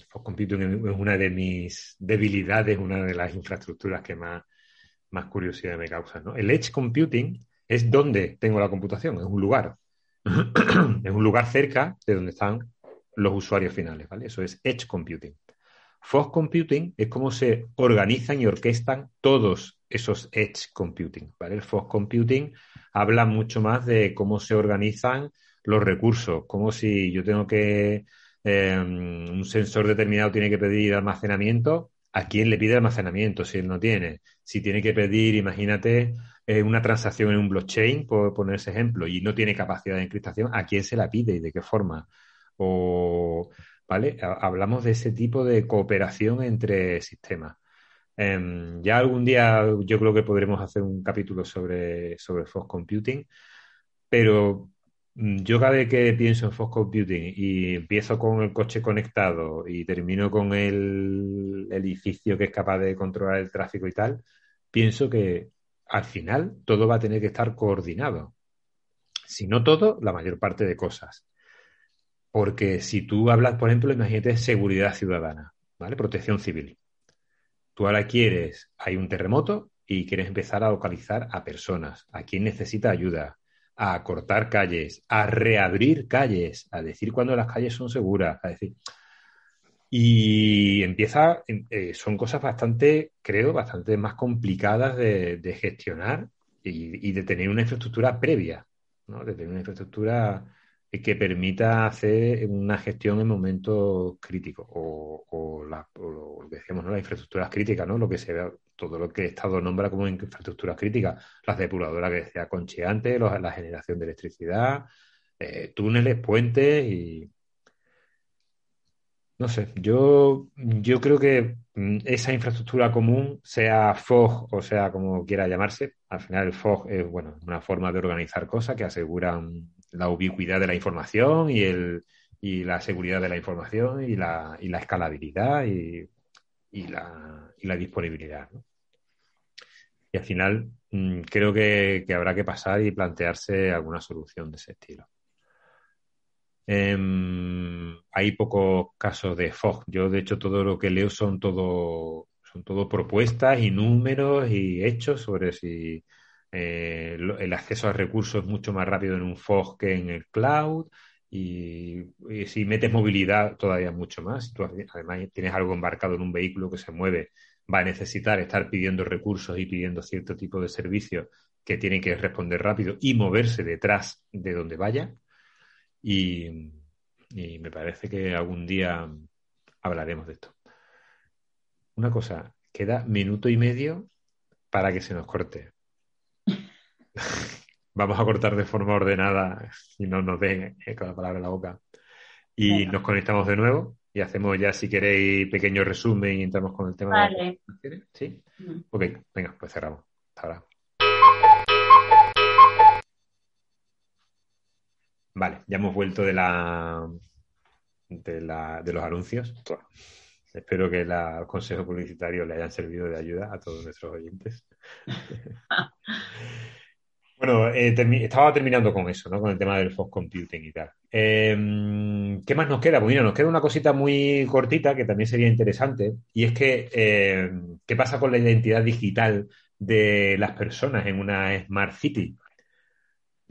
Computing es una de mis debilidades, una de las infraestructuras que más, más curiosidad me causa, El Edge Computing es donde tengo la computación, es un lugar. es un lugar cerca de donde están los usuarios finales, ¿vale? Eso es Edge Computing. Fog Computing es cómo se organizan y orquestan todos esos Edge Computing, ¿vale? El Fog Computing habla mucho más de cómo se organizan los recursos, como si yo tengo que Em, un sensor determinado tiene que pedir almacenamiento, ¿a quién le pide almacenamiento si él no tiene? Si tiene que pedir, imagínate, eh, una transacción en un blockchain, por poner ese ejemplo, y no tiene capacidad de encriptación, ¿a quién se la pide y de qué forma? O, ¿vale? Hablamos de ese tipo de cooperación entre sistemas. Em, ya algún día yo creo que podremos hacer un capítulo sobre, sobre Fox Computing, pero Mm, yo cada vez que pienso en Fox Computing y empiezo con el coche conectado y termino con el edificio que es capaz de controlar el tráfico y tal, pienso que al final todo va a tener que estar coordinado. Si no todo, la mayor parte de cosas. Porque si tú hablas, por ejemplo, imagínate seguridad ciudadana, ¿vale? Protección civil. Tú ahora quieres, hay un terremoto y quieres empezar a localizar a personas, a quien necesita ayuda, a cortar calles, a reabrir calles, a decir cuando las calles son seguras, a decir. Y empieza, eh, son cosas bastante, creo, bastante más complicadas de, gestionar y, de tener una infraestructura previa, ¿no? De tener una infraestructura que permita hacer una gestión en momentos críticos o, lo que decíamos, ¿no? las infraestructuras críticas, ¿no? lo que se ve, todo lo que el Estado nombra como infraestructuras críticas, las depuradoras que decía Conchi antes, la generación de electricidad, eh, túneles, puentes y... No sé, yo, yo creo que mm, esa infraestructura común, sea FOG o sea como quiera llamarse, al final el FOG es bueno, una forma de organizar cosas que aseguran la ubicuidad de la información y, el, y la seguridad de la información y la, y la escalabilidad y, y, la, y la disponibilidad. Y al final mm, creo que, habrá que pasar y plantearse alguna solución de ese estilo. Eh, hay pocos casos de FOG. Yo, de hecho, todo lo que leo son todo, son todo propuestas y números y hechos sobre si eh, el acceso a recursos es mucho más rápido en un FOG que en el cloud. Y, y, si metes movilidad, todavía mucho más. Si tú además tienes algo embarcado en un vehículo que se mueve, va a necesitar estar pidiendo recursos y pidiendo cierto tipo de servicios que tienen que responder rápido y moverse detrás de donde vaya. Y, y me parece que algún día hablaremos de esto. Una cosa, queda minuto y medio para que se nos corte. Vamos a cortar de forma ordenada y no nos den cada palabra en la boca. Y bueno. nos conectamos de nuevo y hacemos ya, si queréis, pequeño resumen y entramos con el tema vale. de. ¿Sí? Mm. Ok, venga, pues cerramos. Hasta ahora. Vale, ya hemos vuelto de la de, la, de los anuncios. Espero que la, los consejos publicitarios le hayan servido de ayuda a todos nuestros oyentes. bueno, eh, termi estaba terminando con eso, ¿no? Con el tema del Fox Computing y tal. Eh, ¿Qué más nos queda? Pues mira, nos queda una cosita muy cortita que también sería interesante, y es que eh, ¿qué pasa con la identidad digital de las personas en una Smart City?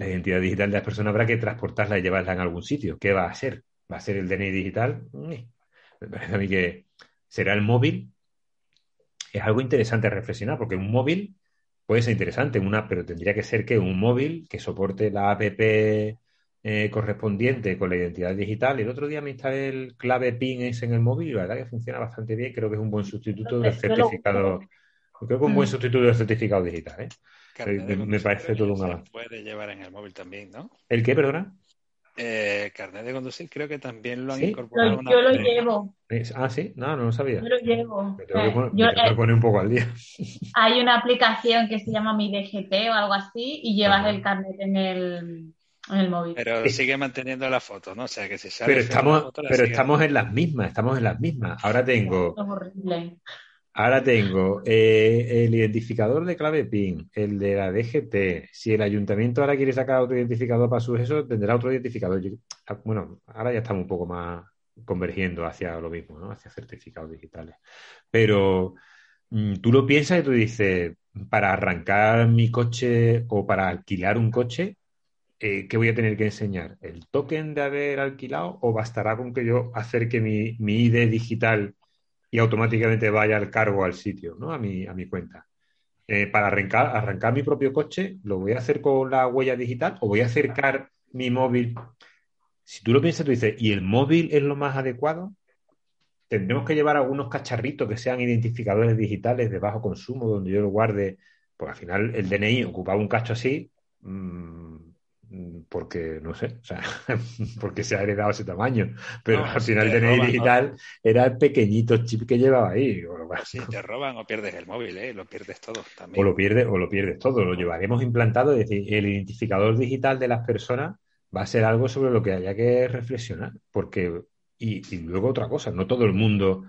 La identidad digital de las personas habrá que transportarla y llevarla en algún sitio. ¿Qué va a ser? ¿Va a ser el DNI digital? Me parece a mí que será el móvil. Es algo interesante a reflexionar, porque un móvil puede ser interesante, una, pero tendría que ser que un móvil que soporte la app eh, correspondiente con la identidad digital. El otro día me instalé el clave PIN ese en el móvil y la verdad que funciona bastante bien. Creo que es un buen sustituto del certificado. Creo que es un buen sustituto del certificado digital. ¿eh? Me, me, parece todo un avance. puede llevar en el móvil también, ¿no? ¿El qué, perdona? Eh, carnet de conducir creo que también lo han ¿Sí? incorporado. Yo, yo lo llevo. Ah, sí, no, no lo sabía. Yo lo llevo. Me tengo que poner, yo, me tengo que poner un poco al día. Hay una aplicación que se llama Mi DGT o algo así y llevas Ajá. el carnet en el, en el móvil. Pero sigue manteniendo la foto, ¿no? O sea, que si sale Pero estamos, foto, pero estamos en las mismas, estamos en las mismas. Ahora tengo. Es horrible. Ahora tengo eh, el identificador de clave PIN, el de la DGT. Si el ayuntamiento ahora quiere sacar otro identificador para su eso, tendrá otro identificador. Yo, bueno, ahora ya estamos un poco más convergiendo hacia lo mismo, ¿no? Hacia certificados digitales. Pero mmm, tú lo piensas y tú dices, para arrancar mi coche o para alquilar un coche, eh, ¿qué voy a tener que enseñar? ¿El token de haber alquilado o bastará con que yo acerque mi, mi ID digital? Y automáticamente vaya el cargo al sitio, ¿no? A mi, a mi cuenta. Eh, para arrancar, arrancar mi propio coche, ¿lo voy a hacer con la huella digital o voy a acercar mi móvil? Si tú lo piensas, tú dices, ¿y el móvil es lo más adecuado? Tendremos que llevar algunos cacharritos que sean identificadores digitales de bajo consumo, donde yo lo guarde, porque al final el DNI ocupaba un cacho así, mmm, porque no sé, o sea, porque se ha heredado ese tamaño, pero no, al final el DNI digital ¿no? era el pequeñito chip que llevaba ahí. Si te roban o pierdes el móvil, ¿eh? lo pierdes todo también. O lo pierdes, o lo pierdes todo, lo llevaremos implantado, es decir, el identificador digital de las personas va a ser algo sobre lo que haya que reflexionar, porque, y, y luego otra cosa, no todo el mundo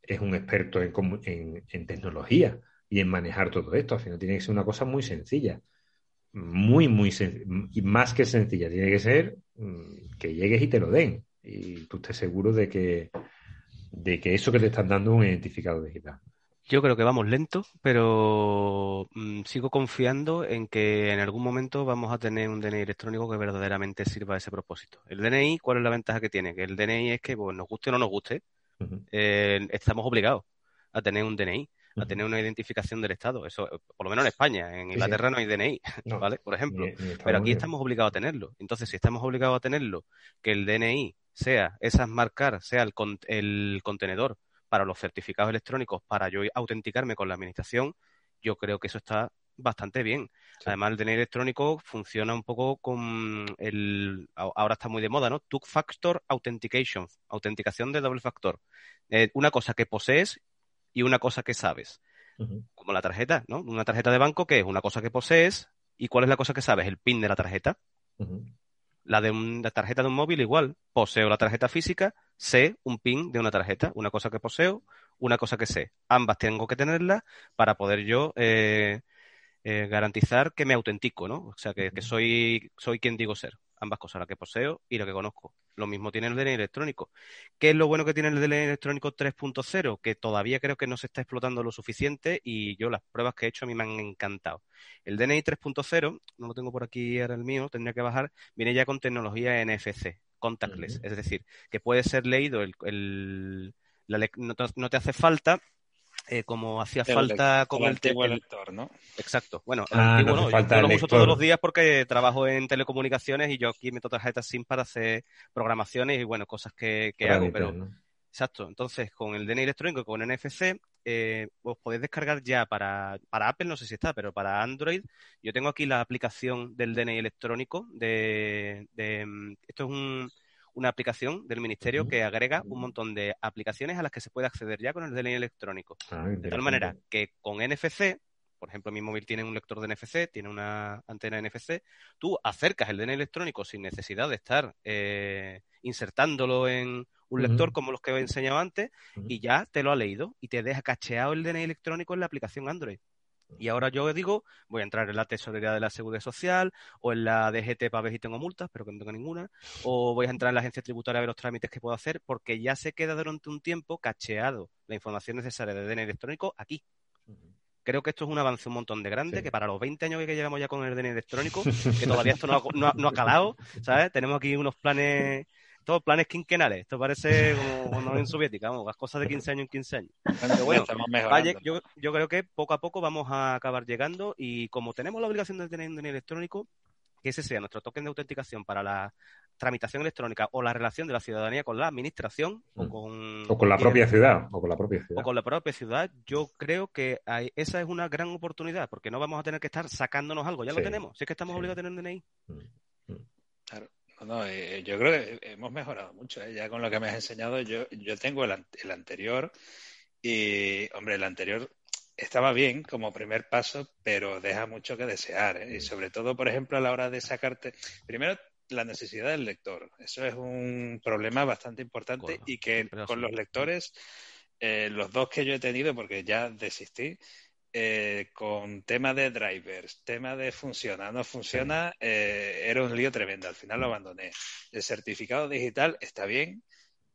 es un experto en, en, en tecnología y en manejar todo esto, al final tiene que ser una cosa muy sencilla muy, muy y más que sencilla. Tiene que ser mm, que llegues y te lo den. Y tú estés seguro de que, de que eso que te están dando es un identificador digital. Yo creo que vamos lento, pero mmm, sigo confiando en que en algún momento vamos a tener un DNI electrónico que verdaderamente sirva a ese propósito. El DNI, ¿cuál es la ventaja que tiene? Que el DNI es que, pues, nos guste o no nos guste, uh -huh. eh, estamos obligados a tener un DNI a tener una identificación del Estado. Eso, por lo menos en España, en Inglaterra sí, no hay DNI, no, ¿vale? Por ejemplo. Ni, ni Pero aquí estamos obligados a tenerlo. Entonces, si estamos obligados a tenerlo, que el DNI sea, esas marcar, sea el, el contenedor para los certificados electrónicos para yo autenticarme con la administración, yo creo que eso está bastante bien. Además, el DNI electrónico funciona un poco con el. Ahora está muy de moda, ¿no? Two Factor Authentication, autenticación de doble factor. Eh, una cosa que posees y una cosa que sabes. Como la tarjeta, ¿no? Una tarjeta de banco que es una cosa que posees y cuál es la cosa que sabes, el PIN de la tarjeta. La de una tarjeta de un móvil igual. Poseo la tarjeta física, sé un PIN de una tarjeta, una cosa que poseo, una cosa que sé. Ambas tengo que tenerlas para poder yo eh, eh, garantizar que me autentico, ¿no? O sea, que, soy, soy quien digo ser. Ambas cosas, la que poseo y la que conozco. Lo mismo tiene el DNI electrónico. ¿Qué es lo bueno que tiene el DNI electrónico 3.0? Que todavía creo que no se está explotando lo suficiente y yo las pruebas que he hecho a mí me han encantado. El DNI 3.0, no lo tengo por aquí ahora el mío, tendría que bajar, viene ya con tecnología NFC, contactless. Es decir, que puede ser leído el, no te hace falta eh, como hacía falta con el, el, lector, ¿no? Exacto. Bueno, el ah, antiguo no, yo, lo uso todos los días porque trabajo en telecomunicaciones y yo aquí meto tarjetas SIM para hacer programaciones y bueno, cosas que, hago, pero exacto. Entonces, con el DNI electrónico con NFC eh, os podéis descargar ya para, para Apple, no sé si está, pero para Android, yo tengo aquí la aplicación del DNI electrónico de, de mm, esto es un una aplicación del ministerio que agrega un montón de aplicaciones a las que se puede acceder ya con el DNI electrónico. Ah, de tal manera que con NFC, por ejemplo, mi móvil tiene un lector de NFC, tiene una antena NFC, tú acercas el DNI electrónico sin necesidad de estar eh, insertándolo en un lector como los que he enseñado antes y ya te lo ha leído y te deja cacheado el DNI electrónico en la aplicación Android. Y ahora yo digo, voy a entrar en la tesorería de la Seguridad Social o en la DGT para ver si tengo multas, pero que no tengo ninguna, o voy a entrar en la agencia tributaria a ver los trámites que puedo hacer, porque ya se queda durante un tiempo cacheado la información necesaria de DNI electrónico aquí. Creo que esto es un avance un montón de grande, que para los 20 años que llevamos ya con el DNI electrónico, que todavía esto no no ha calado, ¿sabes? Tenemos aquí unos planes todos planes quinquenales. Esto parece como una Unión Soviética, vamos, las cosas de 15 años en 15 años. Pero bueno, yo, yo, creo que poco a poco vamos a acabar llegando y como tenemos la obligación de tener un DNI electrónico, que ese sea nuestro token de autenticación para la tramitación electrónica o la relación de la ciudadanía con la administración o mm. con o con la propia ciudad o con la propia ciudad o con la propia ciudad yo creo que esa es una gran oportunidad porque no vamos a tener que estar sacándonos algo ya lo tenemos si es que estamos obligados a tener DNI mm, no, eh, yo creo que hemos mejorado mucho. ¿eh? Ya con lo que me has enseñado, yo, yo tengo el, el, anterior y, hombre, el anterior estaba bien como primer paso, pero deja mucho que desear. ¿eh? Y sobre todo, por ejemplo, a la hora de sacarte, primero, la necesidad del lector. Eso es un problema bastante importante y que con los lectores, los dos que yo he tenido, porque ya desistí, eh, con tema de drivers, tema de funciona, no funciona, eh, era un lío tremendo. Al final lo abandoné. El certificado digital está bien,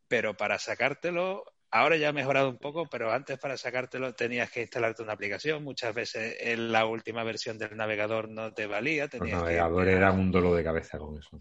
pero para sacártelo, ahora ya ha mejorado un poco, pero antes para sacártelo tenías que instalarte una aplicación. Muchas veces en la última versión del navegador no te valía. El navegador era un dolor de cabeza con eso.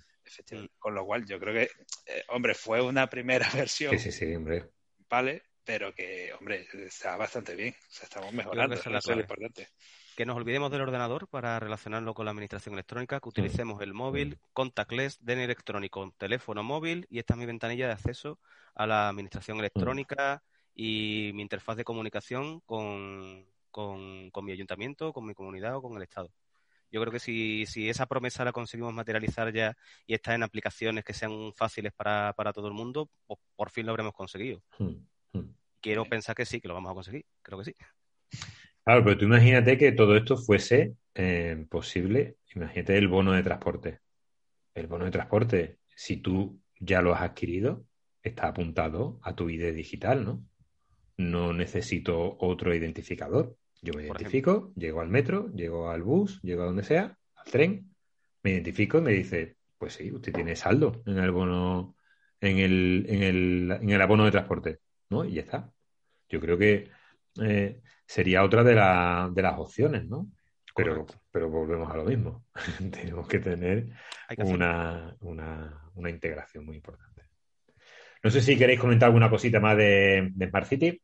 Con lo cual yo creo que, eh, hombre, fue una primera versión. Sí, sí, sí, hombre. Vale, pero que, hombre, está bastante bien. O sea, estamos mejorando. eso es lo importante. Que nos olvidemos del ordenador para relacionarlo con la administración electrónica, que utilicemos el móvil, contactless, DNI electrónico, teléfono móvil y esta es mi ventanilla de acceso a la administración electrónica y mi interfaz de comunicación con, con, mi ayuntamiento, con mi comunidad o con el Estado. Yo creo que si, si esa promesa la conseguimos materializar ya y está en aplicaciones que sean fáciles para, para todo el mundo, pues por fin lo habremos conseguido. Hmm. Quiero pensar que sí, que lo vamos a conseguir. Creo que sí. Claro, pero tú imagínate que todo esto fuese eh, posible. Imagínate el bono de transporte. El bono de transporte, si tú ya lo has adquirido, está apuntado a tu ID digital, ¿no? No necesito otro identificador. Yo me identifico, llego al metro, llego al bus, llego a donde sea, al tren, me identifico y me dice, pues sí, usted tiene saldo en el bono, en el, en el, en el abono de transporte. ¿No? Y ya está. Yo creo que eh, sería otra de, de, las opciones, ¿no? Pero, pero volvemos a lo mismo. Tenemos que tener una, una, integración muy importante. No sé si queréis comentar alguna cosita más de, Smart City.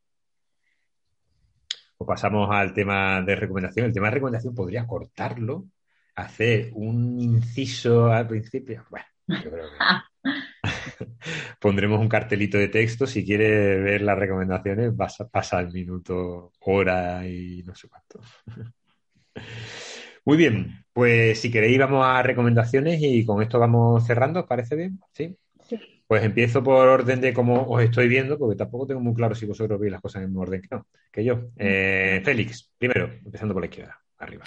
O pasamos al tema de recomendación. El tema de recomendación podría cortarlo, hacer un inciso al principio. Bueno, yo creo que. Pondremos un cartelito de texto. Si quiere ver las recomendaciones, vas a pasar el minuto, hora y no sé cuánto. Muy bien, pues si queréis vamos a recomendaciones y con esto vamos cerrando, ¿os parece bien? ¿Sí? Sí. Pues empiezo por orden de cómo os estoy viendo, porque tampoco tengo muy claro si vosotros veis las cosas en el mismo orden que, no, que yo. Eh, Félix, primero, empezando por la izquierda, arriba.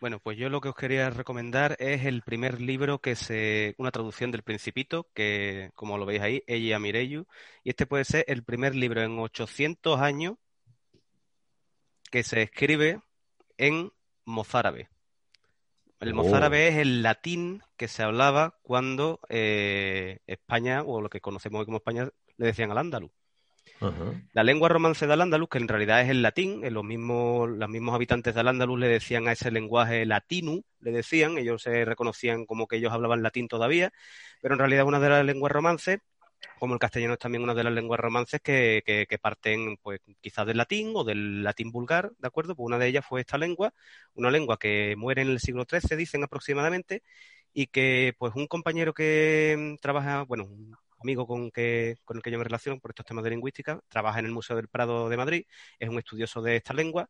Bueno, pues yo lo que os quería recomendar es el primer libro que se, una traducción del Principito, que como lo veis ahí, Ella Mireyu, y este puede ser el primer libro en 800 años que se escribe en mozárabe. El Oh. mozárabe es el latín que se hablaba cuando eh, España, o lo que conocemos hoy como España, le decían al andaluz. La lengua romance de Al-Ándalus, que en realidad es el latín, en los mismos, los mismos habitantes de Al-Ándalus le decían a ese lenguaje latinu, le decían, ellos se reconocían como que ellos hablaban latín todavía, pero en realidad una de las lenguas romances, como el castellano es también una de las lenguas romances que, que, que parten pues quizás del latín o del latín vulgar, ¿de acuerdo? Pues una de ellas fue esta lengua, una lengua que muere en el siglo XIII, dicen aproximadamente, y que pues un compañero que mm, trabaja, bueno, un amigo con, que, con el que yo me relaciono por estos temas de lingüística, trabaja en el Museo del Prado de Madrid, es un estudioso de esta lengua,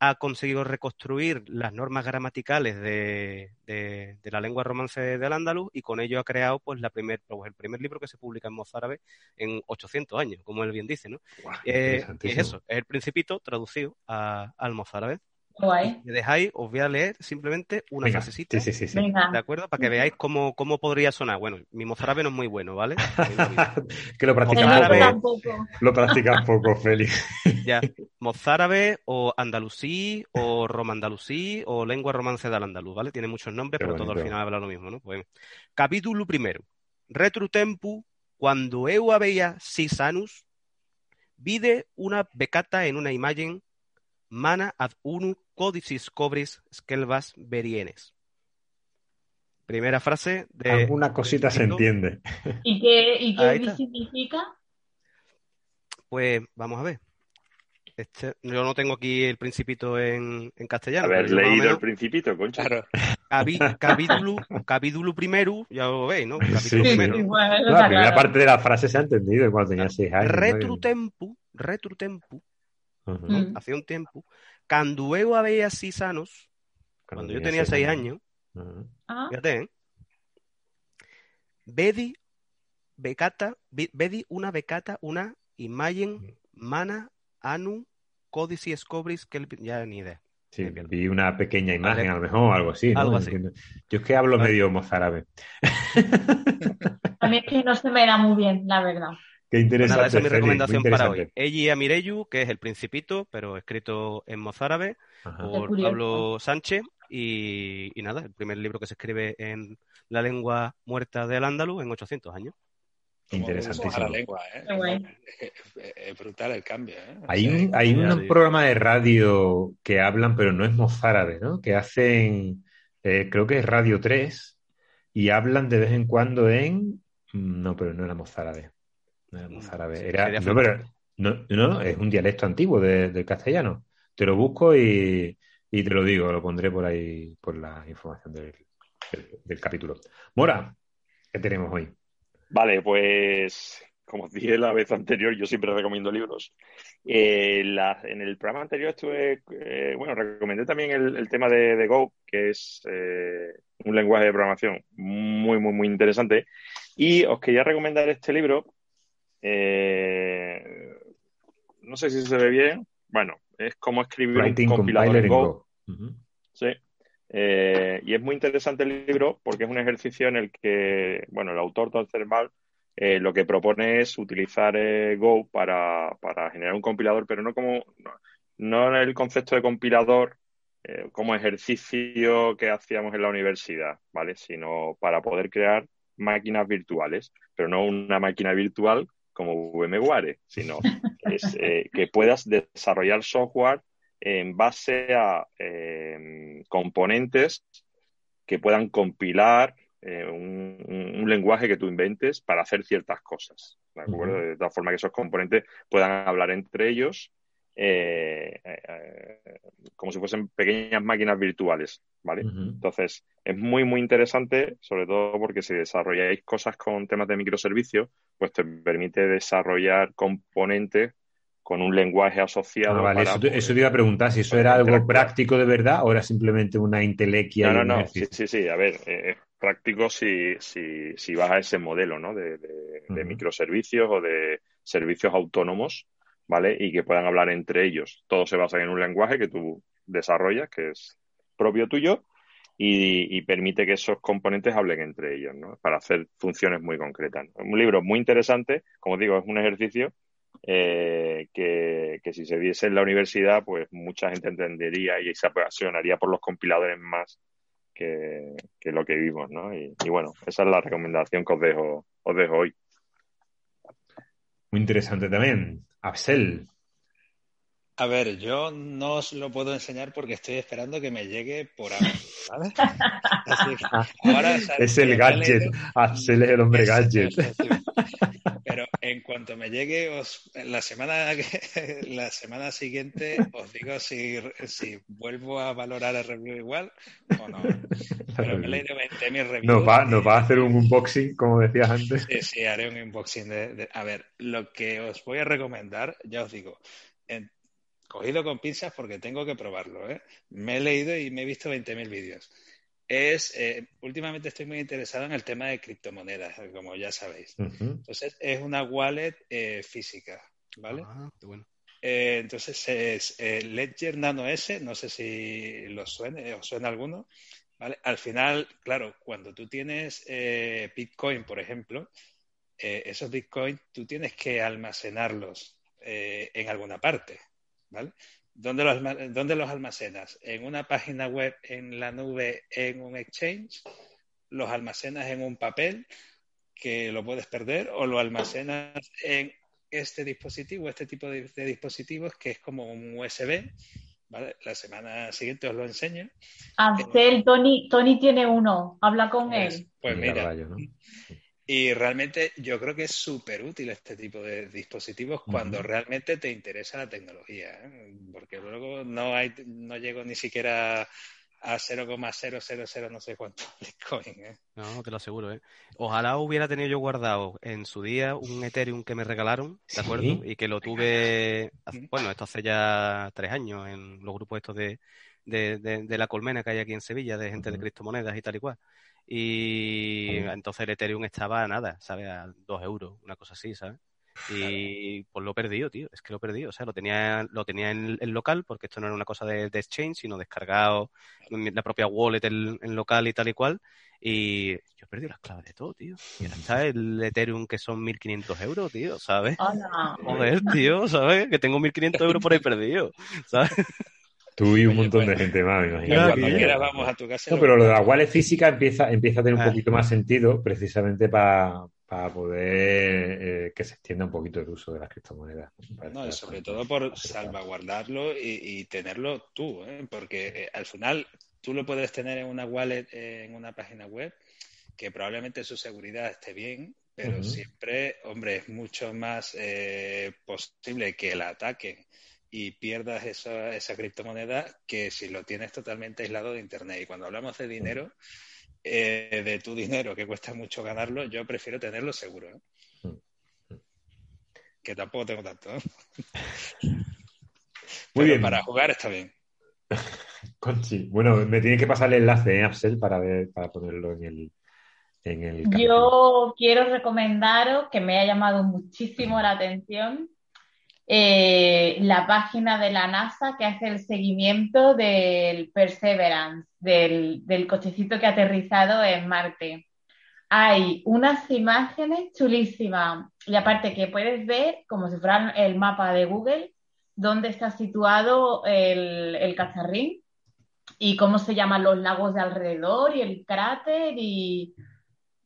ha conseguido reconstruir las normas gramaticales de, de, de la lengua romance del andaluz y con ello ha creado pues, la primer, pues, el primer libro que se publica en mozárabe en 800 años, como él bien dice. ¿no? Guau, Eh, es eso, es el principito traducido a- al mozárabe. Guay. Me dejáis, os voy a leer simplemente una Venga, frasecita. sí, sí, sí. ¿De acuerdo? Para que veáis cómo, cómo podría sonar. Bueno, mi mozárabe no es muy bueno, ¿vale? que lo practicas poco. Lo practicas poco, Félix. Ya, mozárabe o andalusí o romandalusí o lengua romance del andaluz, ¿vale? Tiene muchos nombres, Qué pero todo al final habla lo mismo, ¿no? Pues, capítulo primero. Retro tempu, cuando eu aveia sis anus, vide una becata en una imagen mana ad unu codicis cobris scelvas verienes. Primera frase de... Alguna cosita se entiende. ¿Y qué, y qué significa? Pues vamos a ver. Este, yo no tengo aquí el principito en, en castellano. Haber leído menos- el principito, concha. Claro. Capítulo, capítulo primero, ya lo veis, ¿no? Capítulo Sí, primero. Sí, bueno, eso La primera claro. parte de la frase se ha entendido cuando tenía seis años. retrutempu, Mm. hace un tiempo, cuando eu había seis años, cuando yo tenía seis años, Ujú. Ah, fíjate, ¿eh? Vedi, becata, vedi una becata, una imagen, mana, anu, codici scobris, que el- ya ni idea. Sí, vi una pequeña imagen, Vale. a lo mejor, algo así. ¿no? Algo así. Yo es que hablo Vale. medio mozárabe. a mí es que no se me da muy bien, la verdad. Qué Pues interesante. nada, esa es mi recomendación para hoy. Eji Amireyu, que es El Principito, pero escrito en mozárabe, Ajá. Por. Pablo Sánchez. Y, y nada, el primer libro que se escribe en la lengua muerta del andaluz en 800 años. Interesantísimo. la lengua, ¿eh? Es, brutal el cambio, ¿eh? Hay un, hay ya, un sí. programa de radio que hablan, pero no es mozárabe, ¿no? Que hacen, eh, creo que es Radio 3, y hablan de vez en cuando en... No, pero no era mozárabe. No era mozárabe. No, pero, no, no, es un dialecto antiguo de- del castellano. Te lo busco y, y te lo digo, lo pondré por ahí, por la información del, del- del capítulo. Mora, ¿qué tenemos hoy? Vale, pues como os dije la vez anterior, yo siempre recomiendo libros. Eh, la- en el programa anterior estuve, eh, bueno, recomendé también el, el tema de, de Go, que es eh, un lenguaje de programación muy, muy, muy interesante. Y os quería recomendar este libro. Eh, no sé si se ve bien. Bueno, es como escribir Writing un compilador en Go. Sí. Eh, y es muy interesante el libro porque es un ejercicio en el que, bueno, el autor Tom Cerval eh, lo que propone es utilizar eh, Go para, para generar un compilador, pero no como, no, no en el concepto de compilador eh, como ejercicio que hacíamos en la universidad, ¿vale? Sino para poder crear máquinas virtuales, pero no una máquina virtual como VMware, sino es, eh, que puedas desarrollar software en base a eh, componentes que puedan compilar eh, un, un- lenguaje que tú inventes para hacer ciertas cosas, ¿de acuerdo? De tal forma que esos componentes puedan hablar entre ellos eh, eh, como si fuesen pequeñas máquinas virtuales, ¿vale? Entonces, es muy, muy interesante, sobre todo porque si desarrolláis cosas con temas de microservicios, pues te permite desarrollar componentes con un lenguaje asociado. Ah, vale, eso, te, iba a preguntar si eso era algo práctico de verdad o era simplemente una intelequia. No, no, no, sí, sí, sí, a ver, eh, práctico si, si, si vas a ese modelo, ¿no? De, de, microservicios o de servicios autónomos, ¿vale? Y que puedan hablar entre ellos. Todo se basa en un lenguaje que tú desarrollas, que es propio tuyo, y, permite que esos componentes hablen entre ellos, ¿no? Para hacer funciones muy concretas. Un libro muy interesante, como digo, es un ejercicio eh, que, si se diese en la universidad, pues mucha gente entendería y se apasionaría por los compiladores más que, lo que vimos, ¿no? Y, bueno, esa es la recomendación que os dejo, os dejo hoy. Muy interesante también. Axel. A ver, yo no os lo puedo enseñar porque estoy esperando que me llegue por ahora, ¿vale? ahora, es el gadget. Axel es el hombre gadget. Pero en cuanto me llegue, os, la semana la semana siguiente os digo si, si vuelvo a valorar el review igual o no. Pero me he leído 20.000 reviews. Nos va, nos va a hacer un unboxing, como decías antes. Sí, sí, haré un unboxing de, A ver, lo que os voy a recomendar, ya os digo, cogido con pinzas porque tengo que probarlo. ¿eh? Me he leído y me he visto 20.000 vídeos es, eh, últimamente estoy muy interesado en el tema de criptomonedas, como ya sabéis. Entonces, es una wallet eh, física, ¿vale? Ah, bueno. Eh, entonces, es Ledger Nano S, no sé si lo suene, os suena alguno, ¿vale? Al final, claro, cuando tú tienes Bitcoin, por ejemplo, esos Bitcoin tú tienes que almacenarlos en alguna parte, ¿vale? ¿Dónde los, almacenas? ¿En una página web, en la nube, en un exchange? ¿Los almacenas en un papel que lo puedes perder? ¿O lo almacenas en este dispositivo, este tipo de, dispositivos que es como un USB? ¿Vale? La semana siguiente os lo enseño. Ansel, Tony, Tony tiene uno, habla con pues, él. Pues mira, y realmente yo creo que es súper útil este tipo de dispositivos cuando realmente te interesa la tecnología, ¿eh? porque luego no hay, no llego ni siquiera a 0,000 no sé cuánto Bitcoin. ¿eh? No, te lo aseguro. ¿eh? Ojalá hubiera tenido yo guardado en su día un Ethereum que me regalaron, ¿de acuerdo? Y que lo tuve, bueno, esto hace ya tres años en los grupos estos de, de, la colmena que hay aquí en Sevilla, de gente de criptomonedas y tal y cual. Y entonces el Ethereum estaba a nada, ¿sabes? A dos euros, una cosa así, ¿sabes? Y pues lo he perdido, tío. Es que lo he perdido. O sea, lo tenía, lo tenía en, el local, porque esto no era una cosa de, exchange, sino descargado en la propia wallet en, local y tal y cual. Y yo he perdido las claves de todo, tío. Y ahora está el Ethereum que son 1.500 euros, tío, ¿sabes? Joder, tío, ¿sabes? Que tengo 1.500 euros por ahí perdido, ¿sabes? Tú y un montón de gente más, me imagino. vamos a tu casa. No, pero lo de la wallet física empieza, empieza a tener un ah. poquito más sentido precisamente para, poder eh, que se extienda un poquito el uso de las criptomonedas. No, sobre todo por salvaguardarlo y, tenerlo tú, ¿eh? porque eh, al final tú lo puedes tener en una wallet, en una página web, que probablemente su seguridad esté bien, pero siempre, hombre, es mucho más posible que la ataquen y pierdas esa, esa criptomoneda que si lo tienes totalmente aislado de Internet. Y cuando hablamos de dinero, eh, de tu dinero que cuesta mucho ganarlo, yo prefiero tenerlo seguro. ¿eh? Que tampoco tengo tanto. Muy bien. Para jugar está bien. Conchi. Bueno, me tiene que pasar el enlace, ¿eh, Axel, para ver, para ponerlo en el, en el Yo quiero recomendaros que me ha llamado muchísimo la atención eh, la página de la NASA que hace el seguimiento del Perseverance, del, cochecito que ha aterrizado en Marte. Hay unas imágenes chulísimas. Y aparte que puedes ver como si fuera el mapa de Google dónde está situado el, el cacharrín y cómo se llaman los lagos de alrededor y el cráter. Y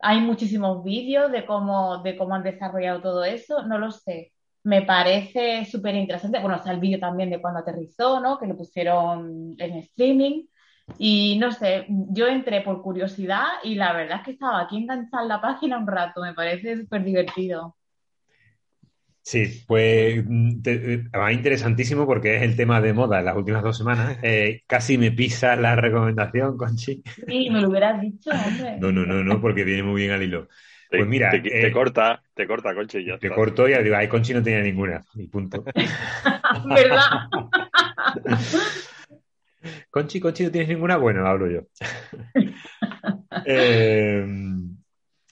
hay muchísimos vídeos de cómo, de cómo han desarrollado todo eso, no lo sé me parece súper interesante. Bueno, está el vídeo también de cuando aterrizó, ¿no? Que lo pusieron en streaming. Y no sé, yo entré por curiosidad y la verdad es que estaba aquí enganchada en la página un rato. Me parece súper divertido. Sí, pues va interesantísimo porque es el tema de moda en las últimas dos semanas. Eh, casi me pisa la recomendación, Conchi. Sí, me lo hubieras dicho, hombre. No, no, no, no, porque viene muy bien al hilo. Pues mira, te, te eh, corta, te corta, Conchi, y ya Te está. corto y digo, ay, Conchi no tenía ninguna. Y punto. ¿Verdad? Conchi, Conchi, ¿no tienes ninguna? Bueno, hablo yo. Eh,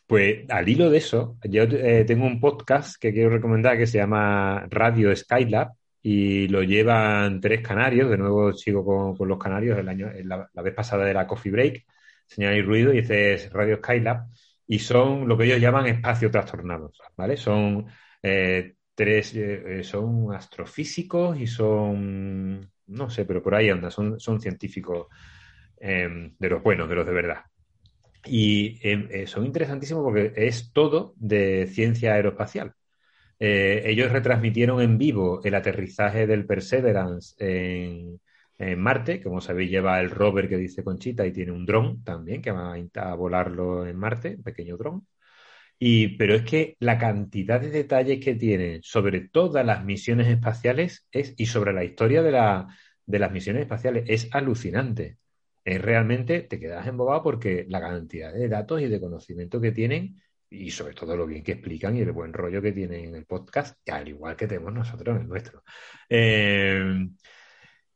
pues al hilo de eso, yo eh, tengo un podcast que quiero recomendar que se llama Radio Skylab y lo llevan tres canarios. De nuevo sigo con, con los canarios. El año, la, la vez pasada era Coffee Break, Señal y Ruido, y este es Radio Skylab. Y son lo que ellos llaman espacios trastornados, ¿vale? Son eh, tres, eh, son astrofísicos y son, no sé, pero por ahí anda, son, son científicos eh, de los buenos, de los de verdad. Y eh, eh, son interesantísimos porque es todo de ciencia aeroespacial. Eh, ellos retransmitieron en vivo el aterrizaje del Perseverance en, en, Marte, como sabéis lleva el rover que dice Conchita y tiene un dron también que va a, volarlo en Marte, un pequeño dron. Y, pero es que la cantidad de detalles que tiene sobre todas las misiones espaciales es, y sobre la historia de, la, de las misiones espaciales es alucinante. Es realmente, te quedas embobado porque la cantidad de datos y de conocimiento que tienen y sobre todo lo bien que explican y el buen rollo que tienen en el podcast, al igual que tenemos nosotros en el nuestro. Eh,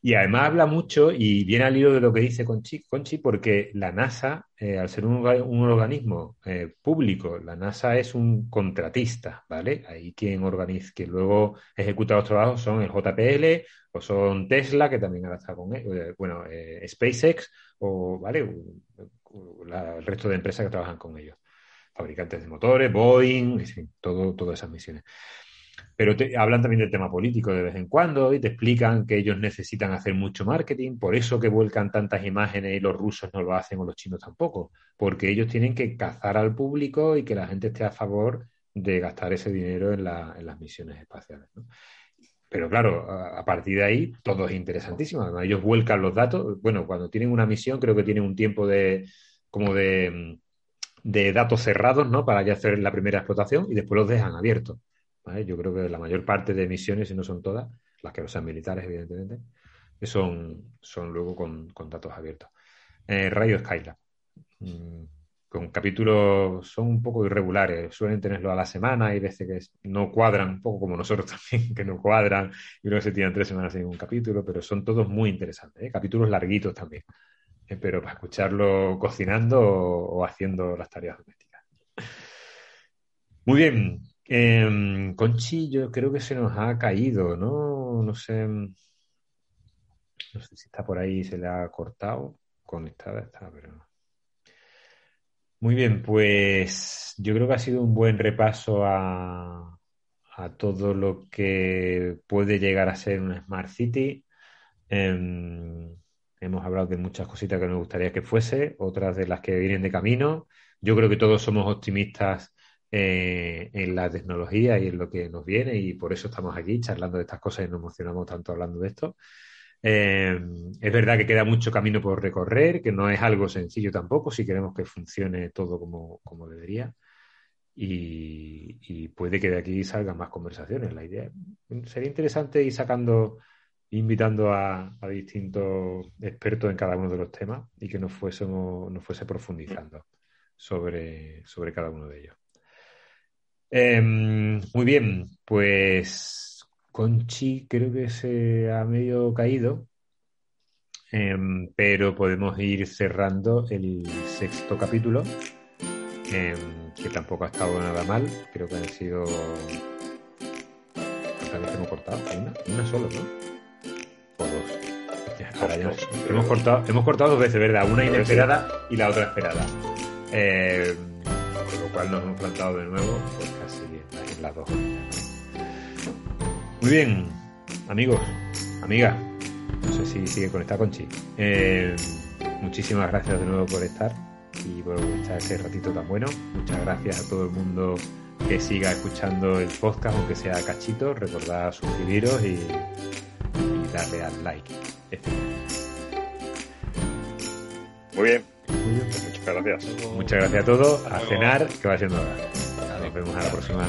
y además habla mucho y viene al hilo de lo que dice Conchi, porque la NASA, eh, al ser un, organismo eh, público, la NASA es un contratista, ¿vale? Ahí quien organiza, que luego ejecuta los trabajos son el JPL o son Tesla, que también ahora está con, eh, bueno, SpaceX o, ¿vale? El resto de empresas que trabajan con ellos. Fabricantes de motores, Boeing, en fin, todo, todas esas misiones pero te, hablan también del tema político de vez en cuando y te explican que ellos necesitan hacer mucho marketing, por eso que vuelcan tantas imágenes y los rusos no lo hacen o los chinos tampoco, porque ellos tienen que cazar al público y que la gente esté a favor de gastar ese dinero en, la, en las misiones espaciales. Pero claro, a, partir de ahí todo es interesantísimo. Ellos vuelcan los datos. Bueno, cuando tienen una misión creo que tienen un tiempo de como de, de datos cerrados, ¿no? Para ya hacer la primera explotación y después los dejan abiertos. Yo creo que la mayor parte de misiones, si no son todas, las que no sean militares, evidentemente, son, son luego con, con datos abiertos. Eh, Radio Skylab. Mm, con capítulos son un poco irregulares, suelen tenerlo a la semana, hay veces que no cuadran, un poco como nosotros también, que no cuadran, y luego se tiran tres semanas sin un capítulo, pero son todos muy interesantes, ¿eh? capítulos larguitos también, ¿eh? pero para escucharlo cocinando o haciendo las tareas domésticas. Muy bien, eh, Conchi, yo creo que se nos ha caído, ¿no? No sé. No sé si está por ahí, se le ha cortado. Conectada está, pero. Muy bien, pues yo creo que ha sido un buen repaso a, a todo lo que puede llegar a ser una Smart City. Eh, hemos hablado de muchas cositas que nos gustaría que fuese, otras de las que vienen de camino. Yo creo que todos somos optimistas eh, en la tecnología y en lo que nos viene y por eso estamos aquí charlando de estas cosas y nos emocionamos tanto hablando de esto. Eh, es verdad que queda mucho camino por recorrer, que no es algo sencillo tampoco si queremos que funcione todo como, como debería. Y, puede que de aquí salgan más conversaciones. La idea sería interesante ir sacando, invitando a, a distintos expertos en cada uno de los temas y que nos fuésemos, nos fuese profundizando sobre, sobre cada uno de ellos. Eh, muy bien, pues Conchi creo que se ha medio caído, eh, pero podemos ir cerrando el sexto capítulo, eh, que tampoco ha estado nada mal, creo que han sido... ¿Cuántas veces hemos cortado? Una, una solo, ¿no? O dos. Ahora ya hemos, cortado, hemos cortado dos veces, ¿verdad? Una inesperada y la otra esperada. Eh, lo cual nos hemos plantado de nuevo, pues casi en las dos. Muy bien, amigos, amigas, no sé si sigue conectado Conchi. Eh, muchísimas gracias de nuevo por estar y por estar este ratito tan bueno. Muchas gracias a todo el mundo que siga escuchando el podcast, aunque sea cachito. Recordad suscribiros y, darle al like. Este. Muy bien. Muchas gracias. Muchas gracias a todos. A cenar, que va siendo hora. Nos vemos a la próxima.